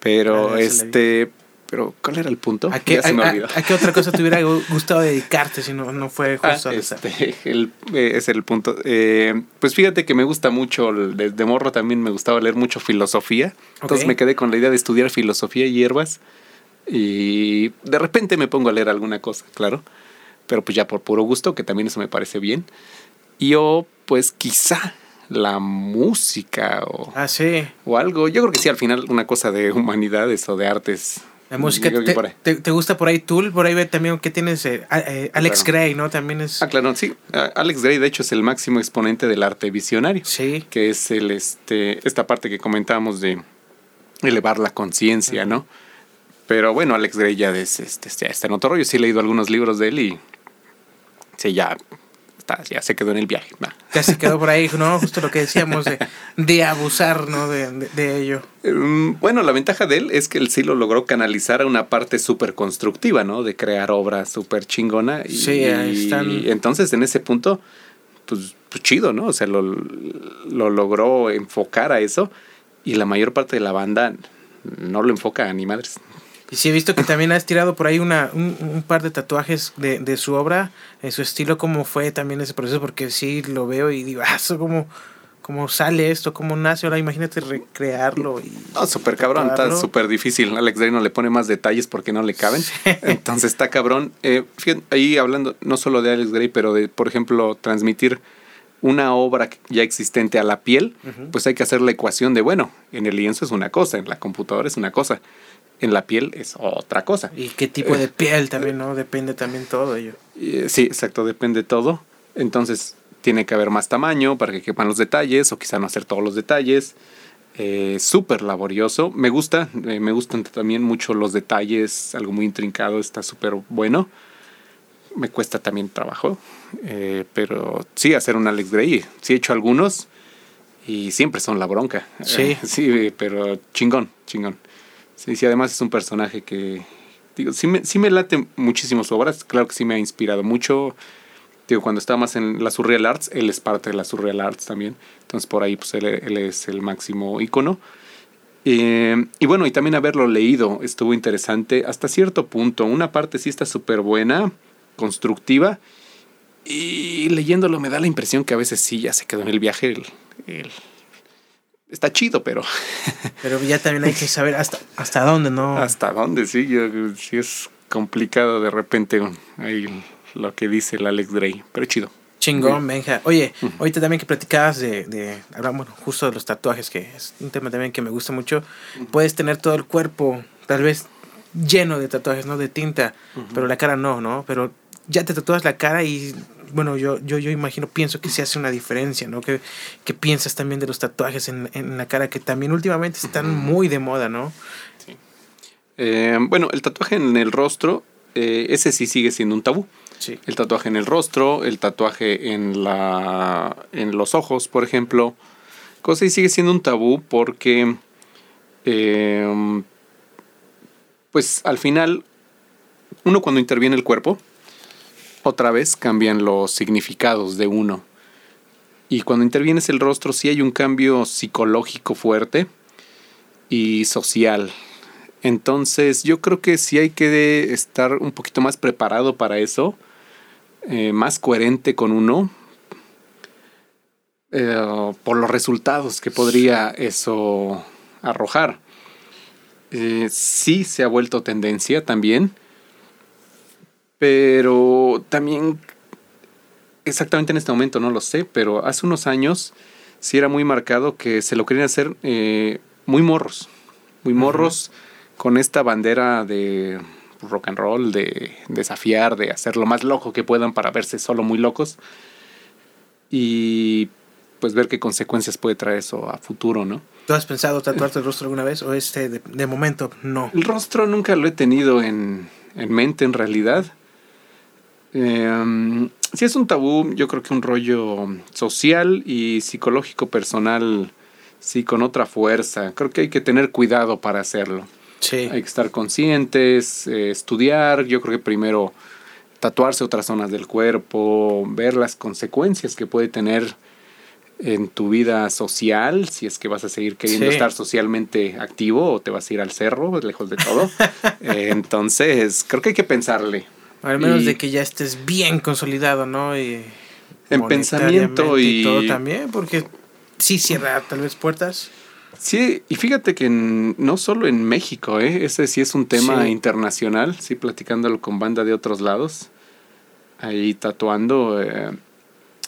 Pero este, pero, ¿cuál era el punto? ¿A qué, otra cosa te hubiera gustado dedicarte si no, no fue ah, justo este, el, eh, es el punto. Eh, pues fíjate que me gusta mucho, desde morro también me gustaba leer mucho filosofía. Entonces me quedé con la idea de estudiar filosofía y hierbas. Y de repente me pongo a leer alguna cosa, claro. Pero pues ya por puro gusto, que también eso me parece bien. Y yo, pues quizá la música o, ah, sí. o algo. Yo creo que sí, al final una cosa de humanidades o de artes la música, te, te, gusta por ahí Tool? Por ahí ve también que tienes eh, eh, Alex Gray, ¿no? También es... Ah, claro, sí. Alex Gray, de hecho, es el máximo exponente del arte visionario. Sí. Que es el, este, esta parte que comentábamos de elevar la conciencia, ¿no? Pero bueno, Alex Gray ya, es, este, ya está en otro rollo. Sí he leído algunos libros de él y... Sí, ya ya se quedó en el viaje. Ya se quedó por ahí, ¿no? Justo lo que decíamos de, abusar, ¿no? De, ello. Em, bueno, la ventaja de él es que él sí lo logró canalizar a una parte súper constructiva, ¿no? De crear obras súper chingona. Y, sí, ahí están. Y entonces, en ese punto, pues, pues, chido, ¿no? O sea, lo, lo logró enfocar a eso y la mayor parte de la banda no lo enfoca a ni madres. Y sí he visto que también has tirado por ahí una, un, par de tatuajes de, de, su obra, en su estilo, cómo fue también ese proceso, porque sí lo veo y digo, ah, eso como cómo sale esto, cómo nace, ahora imagínate recrearlo. Y no, súper cabrón, está súper difícil. Alex Day no le pone más detalles porque no le caben. Entonces está cabrón. Eh, fíjate, ahí hablando no solo de Alex Gray, pero de, por ejemplo, transmitir una obra ya existente a la piel, pues hay que hacer la ecuación de, bueno, en el lienzo es una cosa, en la computadora es una cosa, en la piel es otra cosa. Y qué tipo de piel también, ¿no? Depende también todo ello. Eh, sí, exacto, depende todo. Entonces tiene que haber más tamaño para que quepan los detalles o quizá no hacer todos los detalles. Eh, súper laborioso. Me gusta, eh, me gustan también mucho los detalles, algo muy intrincado, está súper bueno. Me cuesta también trabajo, eh, pero sí, hacer un Alex Gray, sí he hecho algunos y siempre son la bronca. Sí. sí, pero chingón, chingón. Sí, sí, además es un personaje que, digo, sí me, sí me late muchísimo su obra, claro que sí me ha inspirado mucho digo, cuando estaba más en la Surreal Arts, él es parte de la Surreal Arts también. Entonces por ahí pues él, es el máximo ícono. Eh, y bueno, y también haberlo leído estuvo interesante hasta cierto punto. Una parte sí está súper buena, constructiva. Y leyéndolo me da la impresión que a veces sí ya se quedó en el viaje. El, está chido, pero... Pero ya también hay que saber hasta, hasta dónde, ¿no? Hasta dónde, sí. sí es complicado de repente ahí lo que dice el Alex Gray, pero chido. Chingón, Benja. Oye, ahorita también que platicabas de, de hablamos justo de los tatuajes, que es un tema también que me gusta mucho. Puedes tener todo el cuerpo, tal vez lleno de tatuajes, ¿no? De tinta, pero la cara no, ¿no? Pero ya te tatuas la cara y, bueno, yo, yo, yo imagino, pienso que se hace una diferencia, ¿no? Que, que piensas también de los tatuajes en, en, la cara, que también últimamente están muy de moda, ¿no? Sí. Eh, bueno, el tatuaje en el rostro, eh, ese sí sigue siendo un tabú. El tatuaje en el rostro, el tatuaje en, la, en los ojos, por ejemplo. Cosa y sigue siendo un tabú porque, em, pues al final, uno cuando interviene el cuerpo, otra vez cambian los significados de uno. Y cuando intervienes el rostro sí hay un cambio psicológico fuerte y social. Entonces yo creo que sí hay que estar un poquito más preparado para eso eh, más coherente con uno eh, por los resultados que podría eso arrojar. Eh, sí se ha vuelto tendencia también, pero también exactamente en este momento no lo sé, pero hace unos años sí era muy marcado que se lo querían hacer muy morros, muy morros con esta bandera de rock and roll, de desafiar, de hacer lo más loco que puedan para verse solo muy locos. Y pues ver qué consecuencias puede traer eso a futuro, ¿no? ¿Tú has pensado tatuarte el rostro alguna vez o este de, momento no? El rostro nunca lo he tenido en, mente en realidad. Eh, si es un tabú, yo creo que un rollo social y psicológico personal, sí, con otra fuerza. Creo que hay que tener cuidado para hacerlo. Hay que estar conscientes, eh, estudiar, yo creo que primero tatuarse otras zonas del cuerpo, ver las consecuencias que puede tener en tu vida social, si es que vas a seguir queriendo estar socialmente activo o te vas a ir al cerro, lejos de todo. Eh, entonces, creo que hay que pensarle. Al menos de que ya estés bien consolidado, ¿no? Y en pensamiento y... y todo también, porque sí cierra tal vez puertas. Sí, y fíjate que no solo en México, ¿eh? ese sí es un tema internacional, sí, platicándolo con banda de otros lados, ahí tatuando, eh,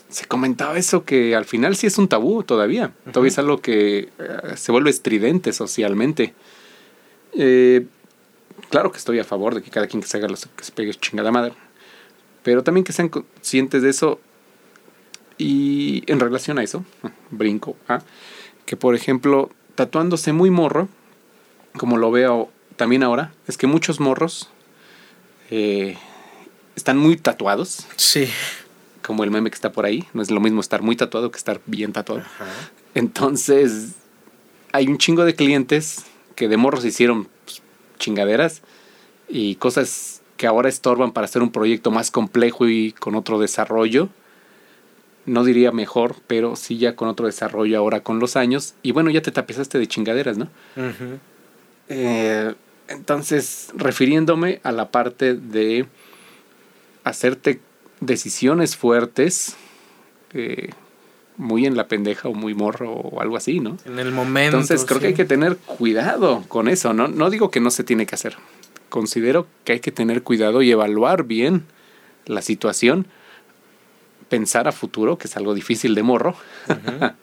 se comentaba eso que al final sí es un tabú todavía, todavía es algo que eh, se vuelve estridente socialmente. Eh, claro que estoy a favor de que cada quien que se haga lo que se pegue chingada madre, pero también que sean conscientes de eso y en relación a eso, brinco, ¿ah? que por ejemplo, tatuándose muy morro, como lo veo también ahora, es que muchos morros eh, están muy tatuados. Sí. Como el meme que está por ahí. No es lo mismo estar muy tatuado que estar bien tatuado. Entonces, hay un chingo de clientes que de morros hicieron pues, chingaderas y cosas que ahora estorban para hacer un proyecto más complejo y con otro desarrollo no diría mejor, pero sí ya con otro desarrollo ahora con los años. Y bueno, ya te tapizaste de chingaderas, ¿no? Eh, entonces, refiriéndome a la parte de hacerte decisiones fuertes, eh, muy en la pendeja o muy morro o algo así, ¿no? En el momento. Entonces, creo que hay que tener cuidado con eso, ¿no? No digo que no se tiene que hacer. Considero que hay que tener cuidado y evaluar bien la situación pensar a futuro, que es algo difícil de morro.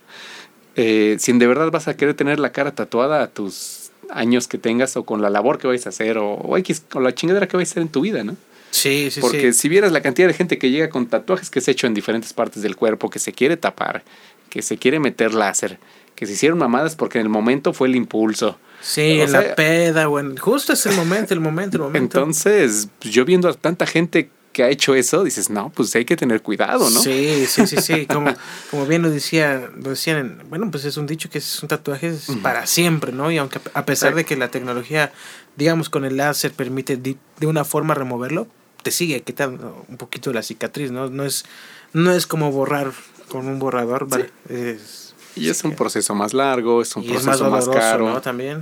Eh, si de verdad vas a querer tener la cara tatuada a tus años que tengas o con la labor que vais a hacer o, o X, con la chingadera que vais a hacer en tu vida, ¿no? Sí, sí, Porque si vieras la cantidad de gente que llega con tatuajes que se ha hecho en diferentes partes del cuerpo, que se quiere tapar, que se quiere meter láser, que se hicieron mamadas porque en el momento fue el impulso. Sí, en la peda, bueno, justo es el momento, el momento, el momento. Entonces, pues, yo viendo a tanta gente que ha hecho eso, dices, no, pues hay que tener cuidado, ¿no? Sí, sí, sí, sí. Como, como bien lo decía, lo decían, bueno, pues es un dicho que es un tatuaje para siempre, ¿no? Y aunque a pesar de que la tecnología, digamos, con el láser permite de, una forma removerlo, te sigue quitando un poquito la cicatriz, ¿no? No es, no es como borrar con un borrador, ¿vale? Es, y es un proceso más largo, es un proceso más, caro. ¿no? También.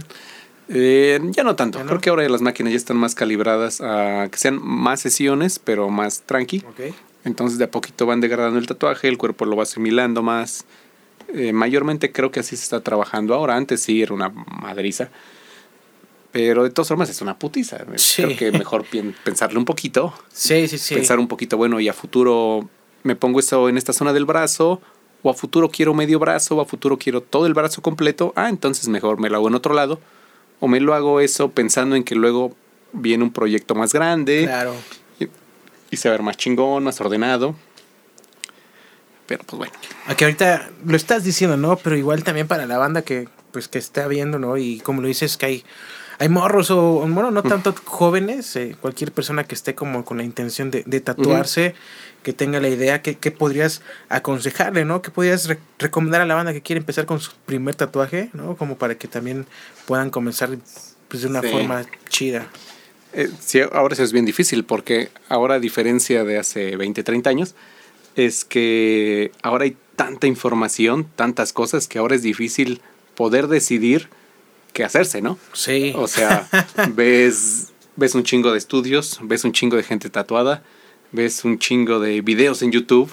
Eh, ya no tanto. Creo que ahora las máquinas ya están más calibradas a que sean más sesiones, pero más tranqui. Entonces de a poquito van degradando el tatuaje, el cuerpo lo va asimilando más. Eh, mayormente creo que así se está trabajando ahora. Antes sí era una madriza. Pero de todas formas es una putiza. Creo que mejor pensarle un poquito. Sí, sí, sí. Pensar un poquito, bueno, y a futuro me pongo eso en esta zona del brazo, o a futuro quiero medio brazo, o a futuro quiero todo el brazo completo. Ah, entonces mejor me lo hago en otro lado o me lo hago eso pensando en que luego viene un proyecto más grande. Claro. Y, se va a ver más chingón, más ordenado. Pero pues bueno. Aquí ahorita lo estás diciendo, ¿no? Pero igual también para la banda que pues que está viendo, ¿no? Y como lo dices, que hay, hay morros o, bueno, no tanto jóvenes, eh, cualquier persona que esté como con la intención de, tatuarse, que tenga la idea, que, podrías aconsejarle, ¿no? Que podrías recomendar a la banda que quiere empezar con su primer tatuaje, ¿no? Como para que también puedan comenzar pues, de una forma chida. Eh, sí, ahora eso es bien difícil porque ahora a diferencia de hace 20, 30 años, es que ahora hay tanta información, tantas cosas que ahora es difícil poder decidir qué hacerse, ¿no? Sí. O sea, ves, ves un chingo de estudios, ves un chingo de gente tatuada, ves un chingo de videos en YouTube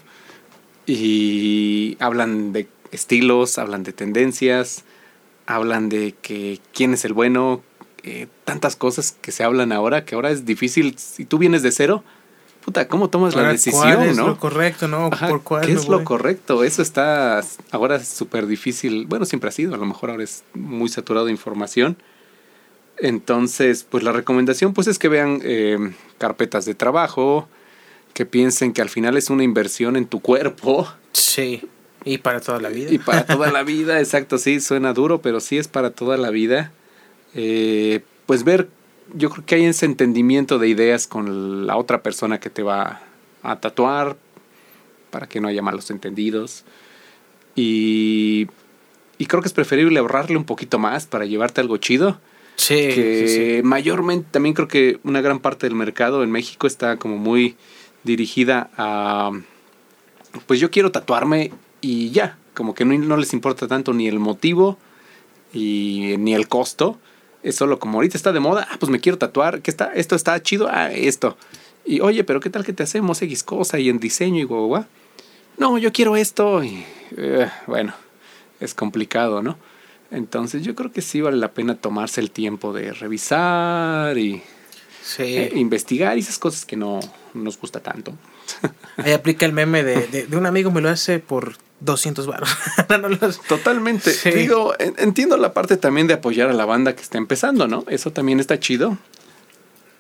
y hablan de estilos, hablan de tendencias, hablan de que quién es el bueno, eh, tantas cosas que se hablan ahora que ahora es difícil. Si tú vienes de cero, puta, ¿cómo tomas la decisión? ¿Cuál es lo correcto, no? ¿Por cuál ¿Qué es lo correcto? Eso está ahora súper difícil. Bueno, siempre ha sido, a lo mejor ahora es muy saturado de información. Entonces, pues la recomendación pues es que vean eh, carpetas de trabajo, que piensen que al final es una inversión en tu cuerpo. Sí, y para toda la vida. Y para toda la vida, exacto, sí, suena duro, pero sí es para toda la vida. Eh, pues ver, yo creo que hay ese entendimiento de ideas con la otra persona que te va a tatuar, para que no haya malos entendidos. Y, y creo que es preferible ahorrarle un poquito más para llevarte algo chido. Sí, que mayormente también creo que una gran parte del mercado en México está como muy dirigida a, pues yo quiero tatuarme y ya, como que no, les importa tanto ni el motivo y ni el costo. Es solo como ahorita está de moda, ah, pues me quiero tatuar, que está? Esto está chido, ah, esto. Y oye, pero ¿qué tal que te hacemos X cosa y en diseño y guau, No, yo quiero esto y eh, bueno, es complicado, ¿no? Entonces yo creo que sí vale la pena tomarse el tiempo de revisar y eh, investigar y esas cosas que no nos gusta tanto. Ahí aplica el meme de, de, un amigo me lo hace por 200 baros. Totalmente. Digo, entiendo la parte también de apoyar a la banda que está empezando, ¿no? Eso también está chido.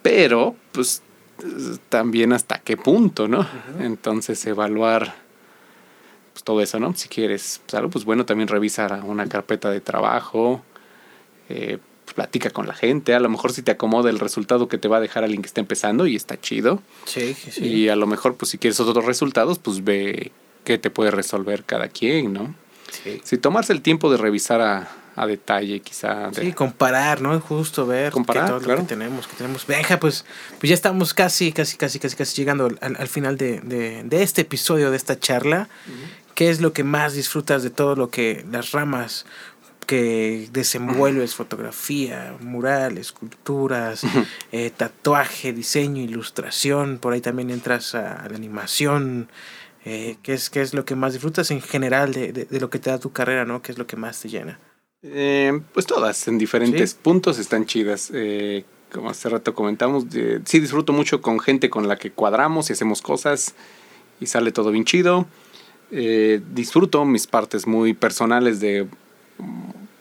Pero, pues, también hasta qué punto, ¿no? Entonces, evaluar pues, todo eso, ¿no? Si quieres pues, algo, pues bueno, también revisar una carpeta de trabajo. Eh, platica con la gente, a lo mejor si te acomoda el resultado que te va a dejar alguien que está empezando y está chido. Sí, sí. Y a lo mejor pues si quieres otros resultados, pues ve qué te puede resolver cada quien, ¿no? Sí. Si tomarse el tiempo de revisar a, a detalle, quizá. sí, comparar, ¿no? Justo ver comparar, todo claro. lo que tenemos, que tenemos. Venga, pues, pues ya estamos casi, casi, casi, casi, casi llegando al, al final de, de, de, este episodio, de esta charla. ¿Qué es lo que más disfrutas de todo lo que las ramas que desenvuelves fotografía, mural, esculturas, eh, tatuaje, diseño, ilustración, por ahí también entras a, la animación, eh, ¿qué, es, ¿qué es lo que más disfrutas en general de, de, lo que te da tu carrera, ¿no? ¿Qué es lo que más te llena? Eh, pues todas, en diferentes puntos están chidas. como hace rato comentamos, sí disfruto mucho con gente con la que cuadramos y hacemos cosas y sale todo bien chido. Eh, disfruto mis partes muy personales de,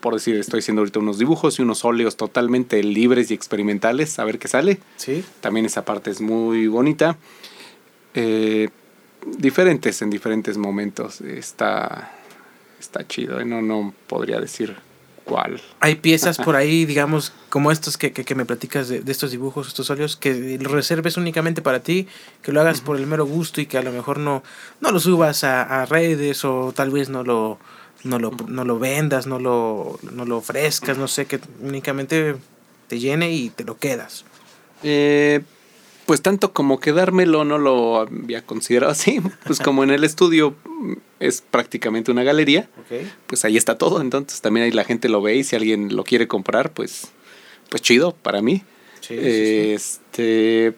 por decir, estoy haciendo ahorita unos dibujos y unos óleos totalmente libres y experimentales, a ver qué sale. Sí. También esa parte es muy bonita. Eh, diferentes en diferentes momentos. Está, está chido. ¿eh? No, no podría decir cuál. Hay piezas por ahí, digamos, como estos que, que, que me platicas de, de, estos dibujos, estos óleos, que los reserves únicamente para ti, que lo hagas por el mero gusto y que a lo mejor no, no lo subas a, a redes o tal vez no lo, no lo, no lo vendas, no lo, no lo ofrezcas, no sé, que únicamente te llene y te lo quedas. Eh, pues tanto como quedármelo no lo había considerado así, pues como en el estudio es prácticamente una galería, okay. pues ahí está todo, entonces también ahí la gente lo ve y si alguien lo quiere comprar, pues, pues chido para mí. Sí, eh, sí, Este,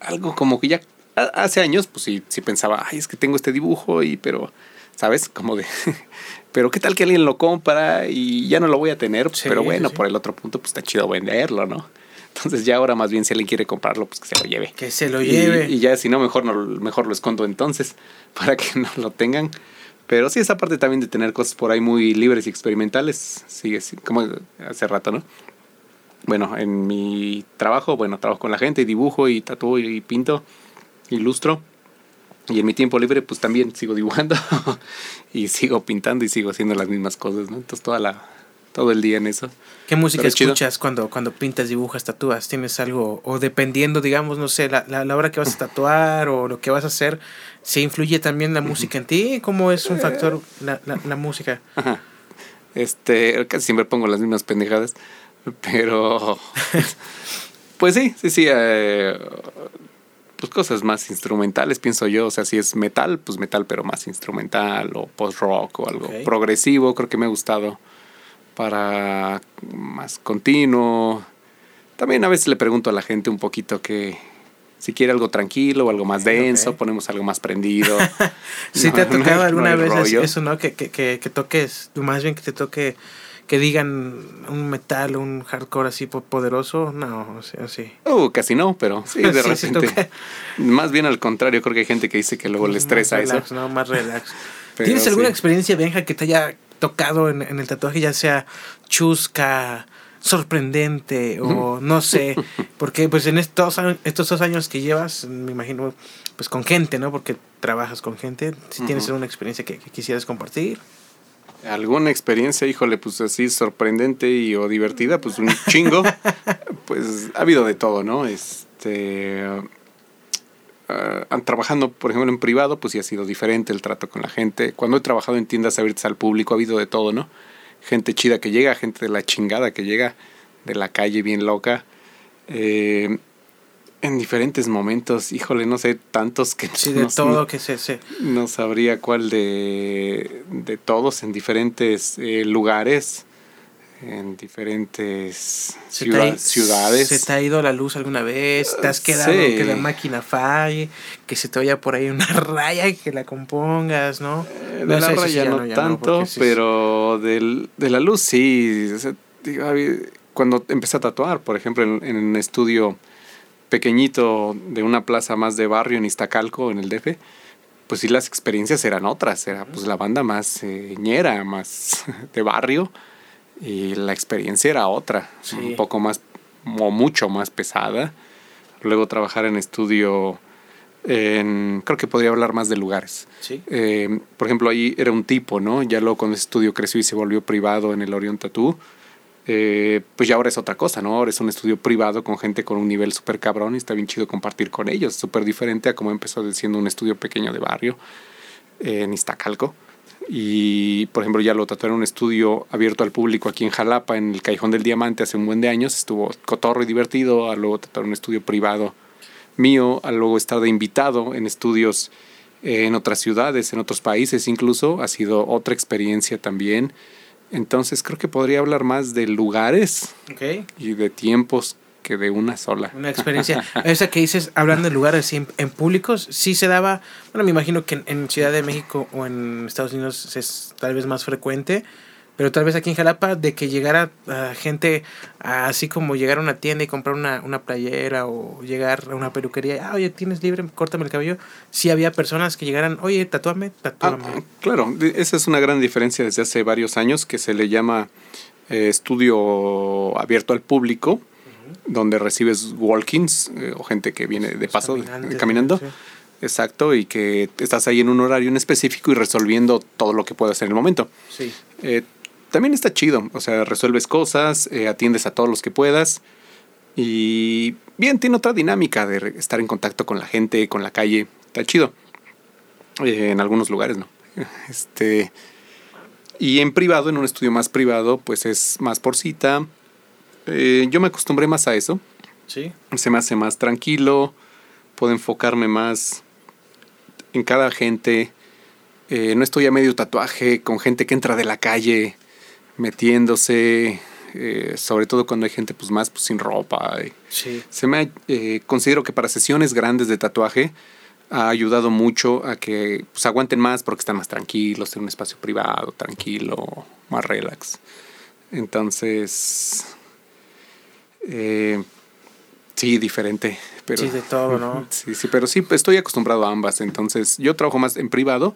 algo como que ya hace años, pues sí, sí pensaba, ay, es que tengo este dibujo y pero, ¿sabes? Como de, pero qué tal que alguien lo compra y ya no lo voy a tener, pero bueno, por el otro punto, pues está chido venderlo, ¿no? Entonces ya ahora más bien si alguien quiere comprarlo, pues que se lo lleve. Que se lo Y- lleve. Y, ya si no, mejor, no, mejor lo escondo entonces, para que no lo tengan. Pero sí, esa parte también de tener cosas por ahí muy libres y experimentales, sigue, sí, como hace rato, ¿no? Bueno, en mi trabajo, bueno, trabajo con la gente y dibujo y tatúo y pinto, ilustro. Y en mi tiempo libre, pues también sigo dibujando y sigo pintando y sigo haciendo las mismas cosas, ¿no? Entonces toda la, todo el día en eso. ¿Qué música Pero es chido. escuchas cuando, cuando pintas, dibujas, tatúas? ¿Tienes algo? O dependiendo, digamos, no sé, la, la, la hora que vas a tatuar o lo que vas a hacer, ¿se influye también la música en ti? ¿Cómo es un factor la, la, la música? Ajá. Este, casi siempre pongo las mismas pendejadas, pero pues sí, sí, sí, eh, pues cosas más instrumentales, pienso yo, o sea, si es metal, pues metal, pero más instrumental o post-rock o algo progresivo, creo que me ha gustado para más continuo. También a veces le pregunto a la gente un poquito que si quiere algo tranquilo o algo más denso, ponemos algo más prendido. ¿Sí No, te ha tocado alguna no vez eso, no? Que, que, que, que toques, más bien que te toque, que digan un metal, un hardcore así po- poderoso. No, o sea, sí. Uh, casi no, pero sí, de Sí, repente. Más bien al contrario, creo que hay gente que dice que luego le estresa eso. relax, No, más relax. Pero ¿Tienes alguna sí. experiencia, Benja, que te haya tocado en, en el tatuaje, ya sea chusca, sorprendente o no sé? Porque pues en estos, estos dos años que llevas, me imagino, pues con gente, ¿no? Porque trabajas con gente. Si tienes alguna experiencia que, que quisieras compartir. Alguna experiencia, híjole, pues así sorprendente y o divertida, pues un chingo. pues ha habido de todo, ¿no? Este. Ah, trabajando, por ejemplo, en privado, pues sí ha sido diferente el trato con la gente. Cuando he trabajado en tiendas abiertas al público, ha habido de todo, ¿no? Gente chida que llega, gente de la chingada que llega, de la calle bien loca. Eh, en diferentes momentos, híjole, no sé, tantos que Sí, de no- todo que se... se no sabría cuál de, de todos en diferentes eh, lugares, en diferentes se ciudad- ha- ciudades. ¿Se te ha ido la luz alguna vez? ¿Te has Ah, quedado sí. que la máquina falle? ¿Que se te vaya por ahí una raya y que la compongas, no? Eh, de No, la eso sí raya ya no, no, tanto, sí pero del, de la luz sí. O sea, digo, cuando empecé a tatuar, por ejemplo, en, en un estudio pequeñito de una plaza más de barrio en Iztacalco, en el DF, pues sí las experiencias eran otras. Era pues la banda más eh, ñera, más de barrio. Y la experiencia era otra, Sí. un poco más o mucho más pesada. Luego trabajar en estudio en, creo que podría hablar más de lugares. Sí. Eh, por ejemplo, ahí era un tipo, ¿no? Ya luego cuando ese estudio creció y se volvió privado en el Orion Tattoo, eh, pues ya ahora es otra cosa, ¿no? Ahora es un estudio privado con gente con un nivel súper cabrón y está bien chido compartir con ellos. Súper diferente a como empezó siendo un estudio pequeño de barrio eh, en Iztacalco. Y, por ejemplo, ya lo tatué en un estudio abierto al público aquí en Jalapa, en el Callejón del Diamante, hace un buen de años. Estuvo cotorro y divertido. A luego tatuar un estudio privado mío, a luego estar de invitado en estudios eh, en otras ciudades, en otros países incluso. Ha sido otra experiencia también. Entonces creo que podría hablar más de lugares Ok. y de tiempos que de una sola. Una experiencia. Esa que dices, hablando de lugares en, en públicos, sí se daba, bueno, me imagino que en, en Ciudad de México o en Estados Unidos es tal vez más frecuente, pero tal vez aquí en Jalapa de que llegara gente así como llegar a una tienda y comprar una, una playera o llegar a una peluquería, ah, oye, tienes libre, córtame el cabello. Sí había personas que llegaran, oye, tatúame, tatúame. Ah, claro, esa es una gran diferencia desde hace varios años que se le llama eh, estudio abierto al público, donde recibes walk-ins eh, o gente que viene de paso, caminando. Exacto, y que estás ahí en un horario en específico y resolviendo todo lo que puedas en el momento. Sí. Eh, también está chido, o sea, resuelves cosas, eh, atiendes a todos los que puedas y bien, tiene otra dinámica de estar en contacto con la gente, con la calle, está chido. Eh, en algunos lugares, ¿no? Este, y en privado, en un estudio más privado, pues es más por cita. Eh, yo me acostumbré más a eso. Sí. Se me hace más tranquilo, puedo enfocarme más en cada gente. no estoy a medio tatuaje con gente que entra de la calle metiéndose, eh, sobre todo cuando hay gente pues más pues, sin ropa. Se me eh, considero que para sesiones grandes de tatuaje ha ayudado mucho a que pues, aguanten más porque están más tranquilos, en un espacio privado, tranquilo, más relax. Entonces, eh, sí, diferente. Pero, sí, de todo, ¿no? Sí, sí, pero sí, estoy acostumbrado a ambas. Entonces, yo trabajo más en privado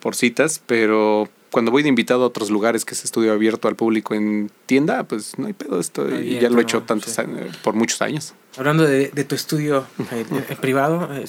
por citas, pero cuando voy de invitado a otros lugares que es estudio abierto al público en tienda, pues no hay pedo esto. y ya lo he hecho tantos años, por muchos años. Hablando de, tu estudio eh, privado, eh,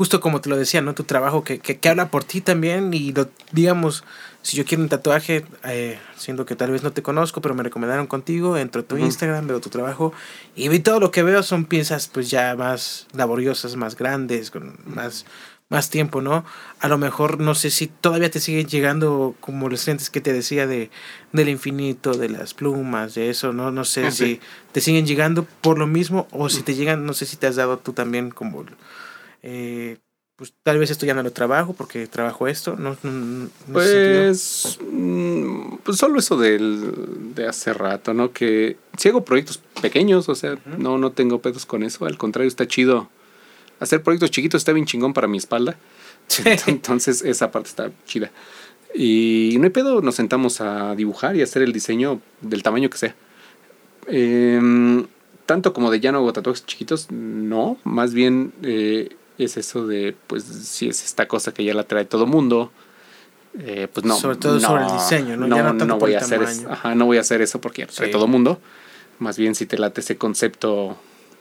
justo como te lo decía, ¿no? Tu trabajo que, que, habla por ti también y lo, digamos, si yo quiero un tatuaje, eh, siendo que tal vez no te conozco, pero me recomendaron contigo, entro a tu Instagram, veo tu trabajo y todo lo que veo son piezas pues ya más laboriosas, más grandes, con más más tiempo, ¿no? A lo mejor no sé si todavía te siguen llegando como los clientes que te decía de del infinito, de las plumas, de eso, ¿no? No sé si te siguen llegando por lo mismo o si te llegan, no sé si te has dado tú también como eh, pues tal vez esto ya no lo trabajo porque trabajo esto, ¿no? pues, mm, pues solo eso del, de hace rato, ¿no? Que si hago proyectos pequeños, o sea, no, no tengo pedos con eso, al contrario, está chido hacer proyectos chiquitos está bien chingón para mi espalda. Entonces esa parte está chida. Y no hay pedo, nos sentamos a dibujar y hacer el diseño del tamaño que sea. Em, tanto como de ya no hago tatuajes chiquitos, no. Más bien eh, es eso de, pues, si es esta cosa que ya la trae todo mundo. Eh, pues no. Sobre todo sobre el diseño, ¿no? No, no, voy a hacer eso. Ajá, no voy a hacer eso porque ya trae todo mundo. Más bien si te late ese concepto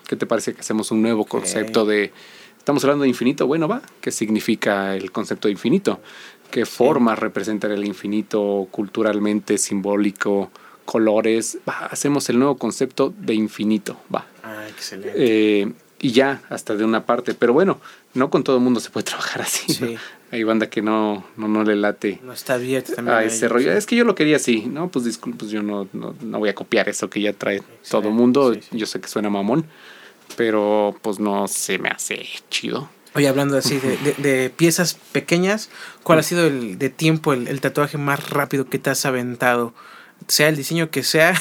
¿Qué te parece que hacemos un nuevo concepto de... Estamos hablando de infinito, bueno, va. ¿Qué significa el concepto de infinito? ¿Qué formas representan el infinito culturalmente, simbólico, colores? Va, hacemos el nuevo concepto de infinito, va. Ah, excelente. Eh, y ya, hasta de una parte. Pero bueno, no con todo el mundo se puede trabajar así. Sí. Hay banda que no, no, no le late. No está bien también. Ese rollo. Es que yo lo quería así, ¿no? Pues disculpes, yo no, no, no voy a copiar eso que ya trae todo el mundo. Yo sé que suena mamón pero pues no se me hace chido. Oye, hablando así de, de, piezas pequeñas, ¿cuál ha sido el de tiempo, el, tatuaje más rápido que te has aventado? Sea el diseño que sea,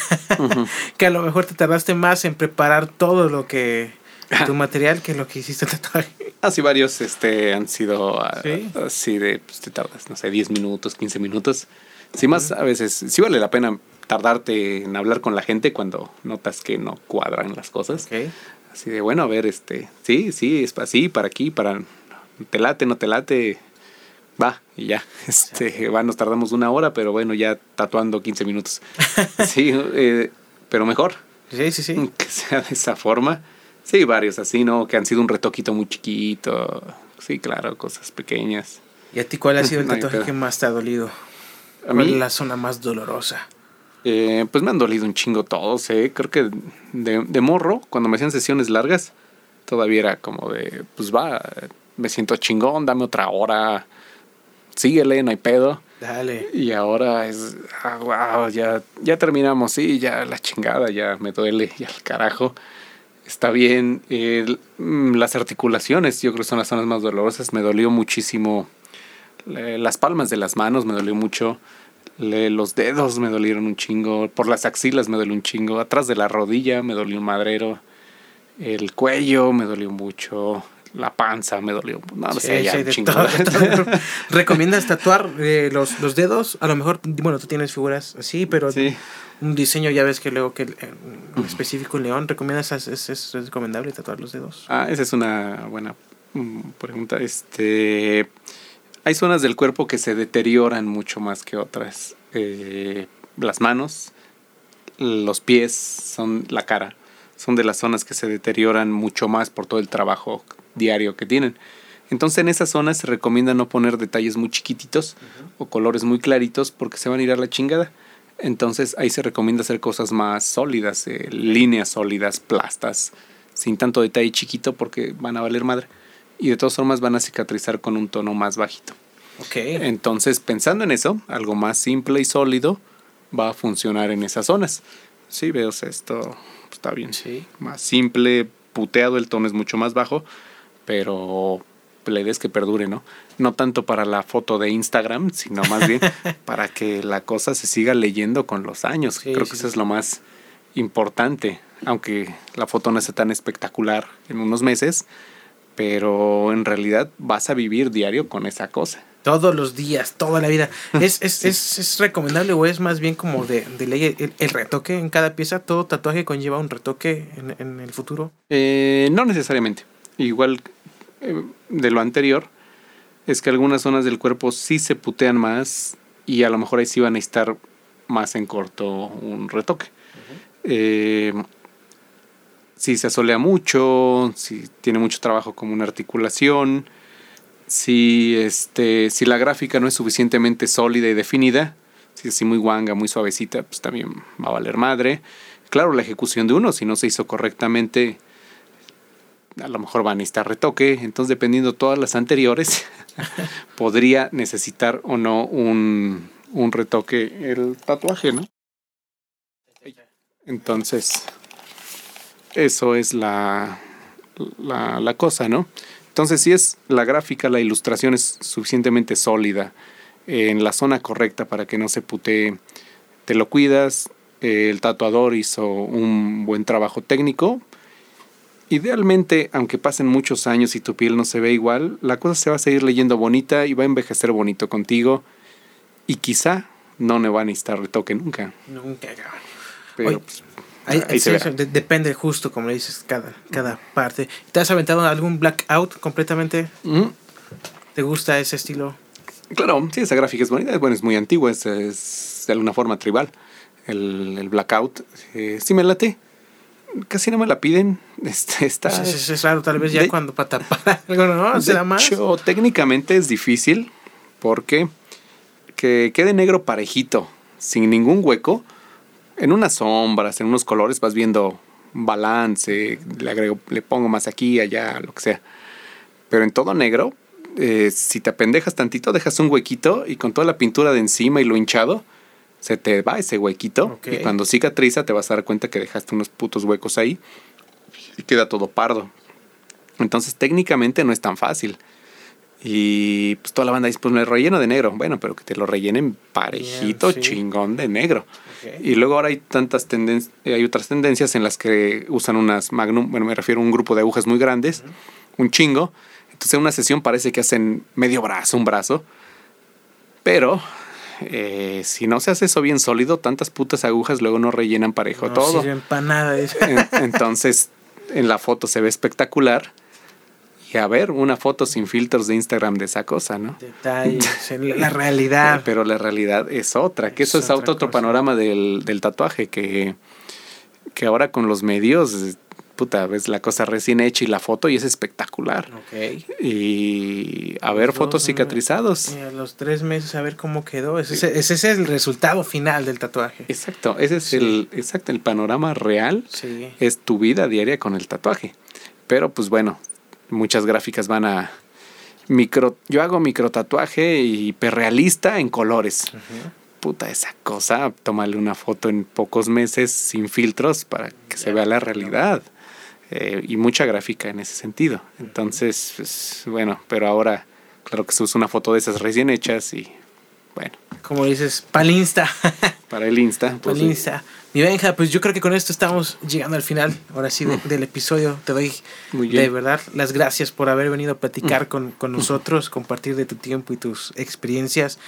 que a lo mejor te tardaste más en preparar todo lo que tu material que lo que hiciste el tatuaje. Así varios este, han sido ah, así de, pues te tardas, no sé, 10 minutos, 15 minutos. Sí, más a veces, sí vale la pena tardarte en hablar con la gente cuando notas que no cuadran las cosas. Así de, bueno, a ver, este, sí, sí, es así, para aquí, para, te late, no te late, va, y ya. Este, va, nos tardamos una hora, pero bueno, ya tatuando 15 minutos. Sí, eh, pero mejor. Sí, sí, sí. Que sea de esa forma. Sí, varios así, ¿no? Que han sido un retoquito muy chiquito. Sí, claro, cosas pequeñas. ¿Y a ti cuál ha sido el tatuaje que más te ha dolido? ¿A ¿Cuál es la zona más dolorosa? Eh, pues me han dolido un chingo todos, ¿eh? Creo que de, de, morro, cuando me hacían sesiones largas, todavía era como de, pues va, me siento chingón, dame otra hora, síguele, no hay pedo. Dale. Y ahora es, ah, wow, ya, ya terminamos, sí, ya la chingada, ya me duele, ya el carajo. Está bien. Mm, las articulaciones, yo creo que son las zonas más dolorosas. Me dolió muchísimo las palmas de las manos, me dolió mucho los dedos me dolieron un chingo, por las axilas me dolió un chingo, atrás de la rodilla me dolió un madrero, el cuello me dolió mucho, la panza me dolió. No, no Sí, sé, ya sí, un chingo. todo, de todo. ¿Recomiendas tatuar eh, los, los dedos? A lo mejor, bueno, tú tienes figuras así, pero Sí. Un diseño ya ves que luego que eh, en específico en León, ¿recomiendas? ¿Es, es, es recomendable tatuar los dedos? Ah, esa es una buena mm, pregunta. Este, hay zonas del cuerpo que se deterioran mucho más que otras. Eh, las manos, los pies, son la cara. Son de las zonas que se deterioran mucho más por todo el trabajo diario que tienen. Entonces en esas zonas se recomienda no poner detalles muy chiquititos o colores muy claritos porque se van a ir a la chingada. Entonces ahí se recomienda hacer cosas más sólidas, eh, líneas sólidas, plastas, sin tanto detalle chiquito porque van a valer madre. Y de todas formas van a cicatrizar con un tono más bajito. Ok. Entonces pensando en eso, algo más simple y sólido va a funcionar en esas zonas. Sí, veo esto está bien. Sí. Más simple, puteado, el tono es mucho más bajo, pero la idea es que perdure, ¿no? No tanto para la foto de Instagram, sino más bien para que la cosa se siga leyendo con los años. Sí, Creo sí, que sí. eso es lo más importante, aunque la foto no sea tan espectacular en unos meses, pero en realidad vas a vivir diario con esa cosa. Todos los días, toda la vida. ¿Es, es, es, es recomendable o es más bien como de, de ley el, el retoque en cada pieza? ¿Todo tatuaje conlleva un retoque en, en el futuro? Eh, no necesariamente. Igual eh, de lo anterior, es que algunas zonas del cuerpo sí se putean más y a lo mejor ahí sí van a estar más en corto un retoque. Eh, si se asolea mucho, si tiene mucho trabajo como una articulación, si, este, si la gráfica no es suficientemente sólida y definida, si es así muy guanga, muy suavecita, pues también va a valer madre. Claro, la ejecución de uno, si no se hizo correctamente, a lo mejor va a necesitar retoque. Entonces, dependiendo de todas las anteriores, podría necesitar o no un, un retoque el tatuaje, ¿no? Entonces, eso es la, la, la cosa, ¿no? Entonces, si es la gráfica, la ilustración es suficientemente sólida en la zona correcta para que no se putee, te lo cuidas, eh, el tatuador hizo un buen trabajo técnico. Idealmente, aunque pasen muchos años y tu piel no se ve igual, la cosa se va a seguir leyendo bonita y va a envejecer bonito contigo. Y quizá no me va a necesitar retoque nunca. Nunca, cabrón. Pero Oye, pues, Ahí, ahí se sí, verá. eso de- depende justo, como le dices, cada, cada parte. ¿Te has aventado algún blackout completamente? ujú. ¿Te gusta ese estilo? Claro, sí, esa gráfica es bonita. Bueno, es muy antigua, es, es de alguna forma tribal. El, el blackout. Eh, sí me late. Casi no me la piden. Este, está, Pues es, es raro, tal vez ya de- cuando para tapar algo, ¿no? ¿Se de más? hecho, técnicamente es difícil porque que quede negro parejito, sin ningún hueco, en unas sombras, en unos colores, vas viendo balance, le agrego, le pongo más aquí, allá, lo que sea. Pero en todo negro, eh, si te apendejas tantito, dejas un huequito y con toda la pintura de encima y lo hinchado, se te va ese huequito. Ok. Y cuando cicatriza, te vas a dar cuenta que dejaste unos putos huecos ahí y queda todo pardo. Entonces, técnicamente no es tan fácil. Y pues toda la banda dice, pues me relleno de negro. Bueno, pero que te lo rellenen parejito, Bien, sí. chingón de negro. Y luego ahora hay tantas tendencias, hay otras tendencias en las que usan unas magnum, bueno, me refiero a un grupo de agujas muy grandes, un chingo. Entonces en una sesión parece que hacen medio brazo, un brazo. Pero eh, si no se hace eso bien sólido, tantas putas agujas luego no rellenan parejo no todo. sirven para nada. es- En- entonces en la foto se ve espectacular. Y a ver, una foto sin filtros de Instagram de esa cosa, ¿no? Detalles, la realidad. Pero la realidad es otra, que eso Es otra otro, otro cosa. panorama del, del tatuaje, que, que ahora con los medios, puta, ves la cosa recién hecha y la foto y es espectacular. Ok. Y a ver Los fotos dos, cicatrizados. Y a los tres meses a ver cómo quedó. Ese, ese- ese es el resultado final del tatuaje. Exacto, ese es Sí. el, exacto, el panorama real Sí. es tu vida diaria con el tatuaje. Pero pues bueno, muchas gráficas van a micro, yo hago micro tatuaje hiperrealista en colores. Puta, esa cosa, tomarle una foto en pocos meses sin filtros para que se vea la no. Eh, y mucha gráfica en ese sentido. Entonces, pues, bueno, pero ahora, claro que se usa una foto de esas recién hechas y bueno, Como dices, para el Insta. Para el Insta. Para Pues, el Insta. Mi Benja, pues yo creo que con esto estamos llegando al final, ahora sí, de- del episodio. Te doy de verdad las gracias por haber venido a platicar con, con nosotros, compartir de tu tiempo y tus experiencias.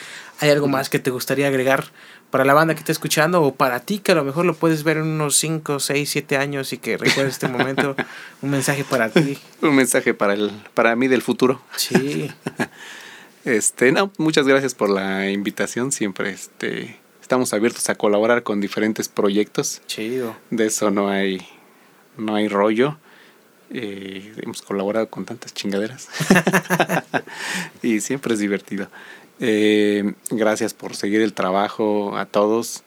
¿Hay algo más que te gustaría agregar para la banda que está escuchando o para ti que a lo mejor lo puedes ver en unos 5, 6, 7 años y que recuerdes este momento? Un mensaje para ti. Un mensaje para, el, para mí del futuro. Sí. Este, no, muchas gracias por la invitación. Siempre este, estamos abiertos a colaborar con diferentes proyectos. Chido. De eso no hay, no hay rollo. Eh, hemos colaborado con tantas chingaderas. y siempre es divertido. Eh, gracias por seguir el trabajo a todos.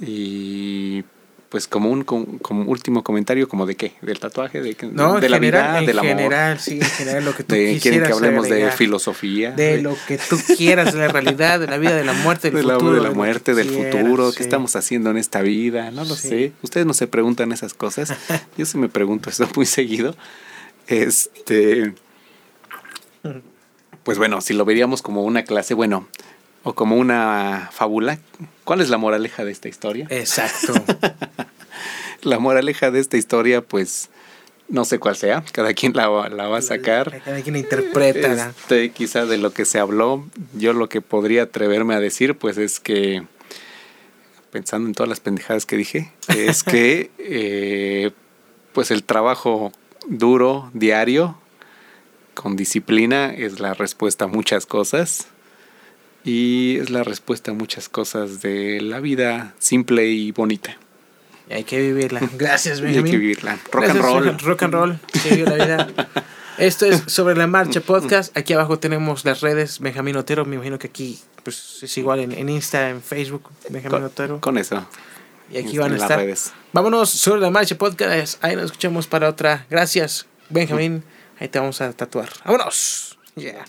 Y pues como un como, último comentario, como de qué, del tatuaje, de, No, de la general, vida, en del amor. general, sí, en general, lo que tú De, quieren que hablemos de filosofía. de lo que tú quieras, de la realidad, de la vida, de la muerte, del de la, futuro. de la muerte, del quieras, futuro, sí. qué estamos haciendo en esta vida, no lo Sí. sé. Ustedes no se preguntan esas cosas. Yo sí me pregunto eso muy seguido. Este. Pues bueno, si lo veríamos como una clase, bueno, o como una fábula, ¿cuál es la moraleja de esta historia? Exacto. La moraleja de esta historia, pues, no sé cuál sea, cada quien la, va- la va a sacar. Cada quien interpreta. Este, quizá de lo que se habló, yo lo que podría atreverme a decir, pues es que, pensando en todas las pendejadas que dije, es que, eh, pues el trabajo duro, diario, con disciplina, es la respuesta a muchas cosas. Y es la respuesta a muchas cosas de la vida simple y bonita. Y hay que vivirla. Gracias, Y hay que vivirla. Rock Gracias, and roll. Rock, and roll. Que la vida. Esto es Sobre la Marcha Podcast. Aquí abajo tenemos las redes. Benjamín Otero. Me imagino que aquí pues, es igual en, en Insta, en Facebook. Benjamín Con, Otero. con eso. Y aquí van a las estar. redes. Vámonos sobre la Marcha Podcast. Ahí nos escuchamos para otra. Gracias, Benjamín. Ahí te vamos a tatuar. ¡Vámonos! Yeah.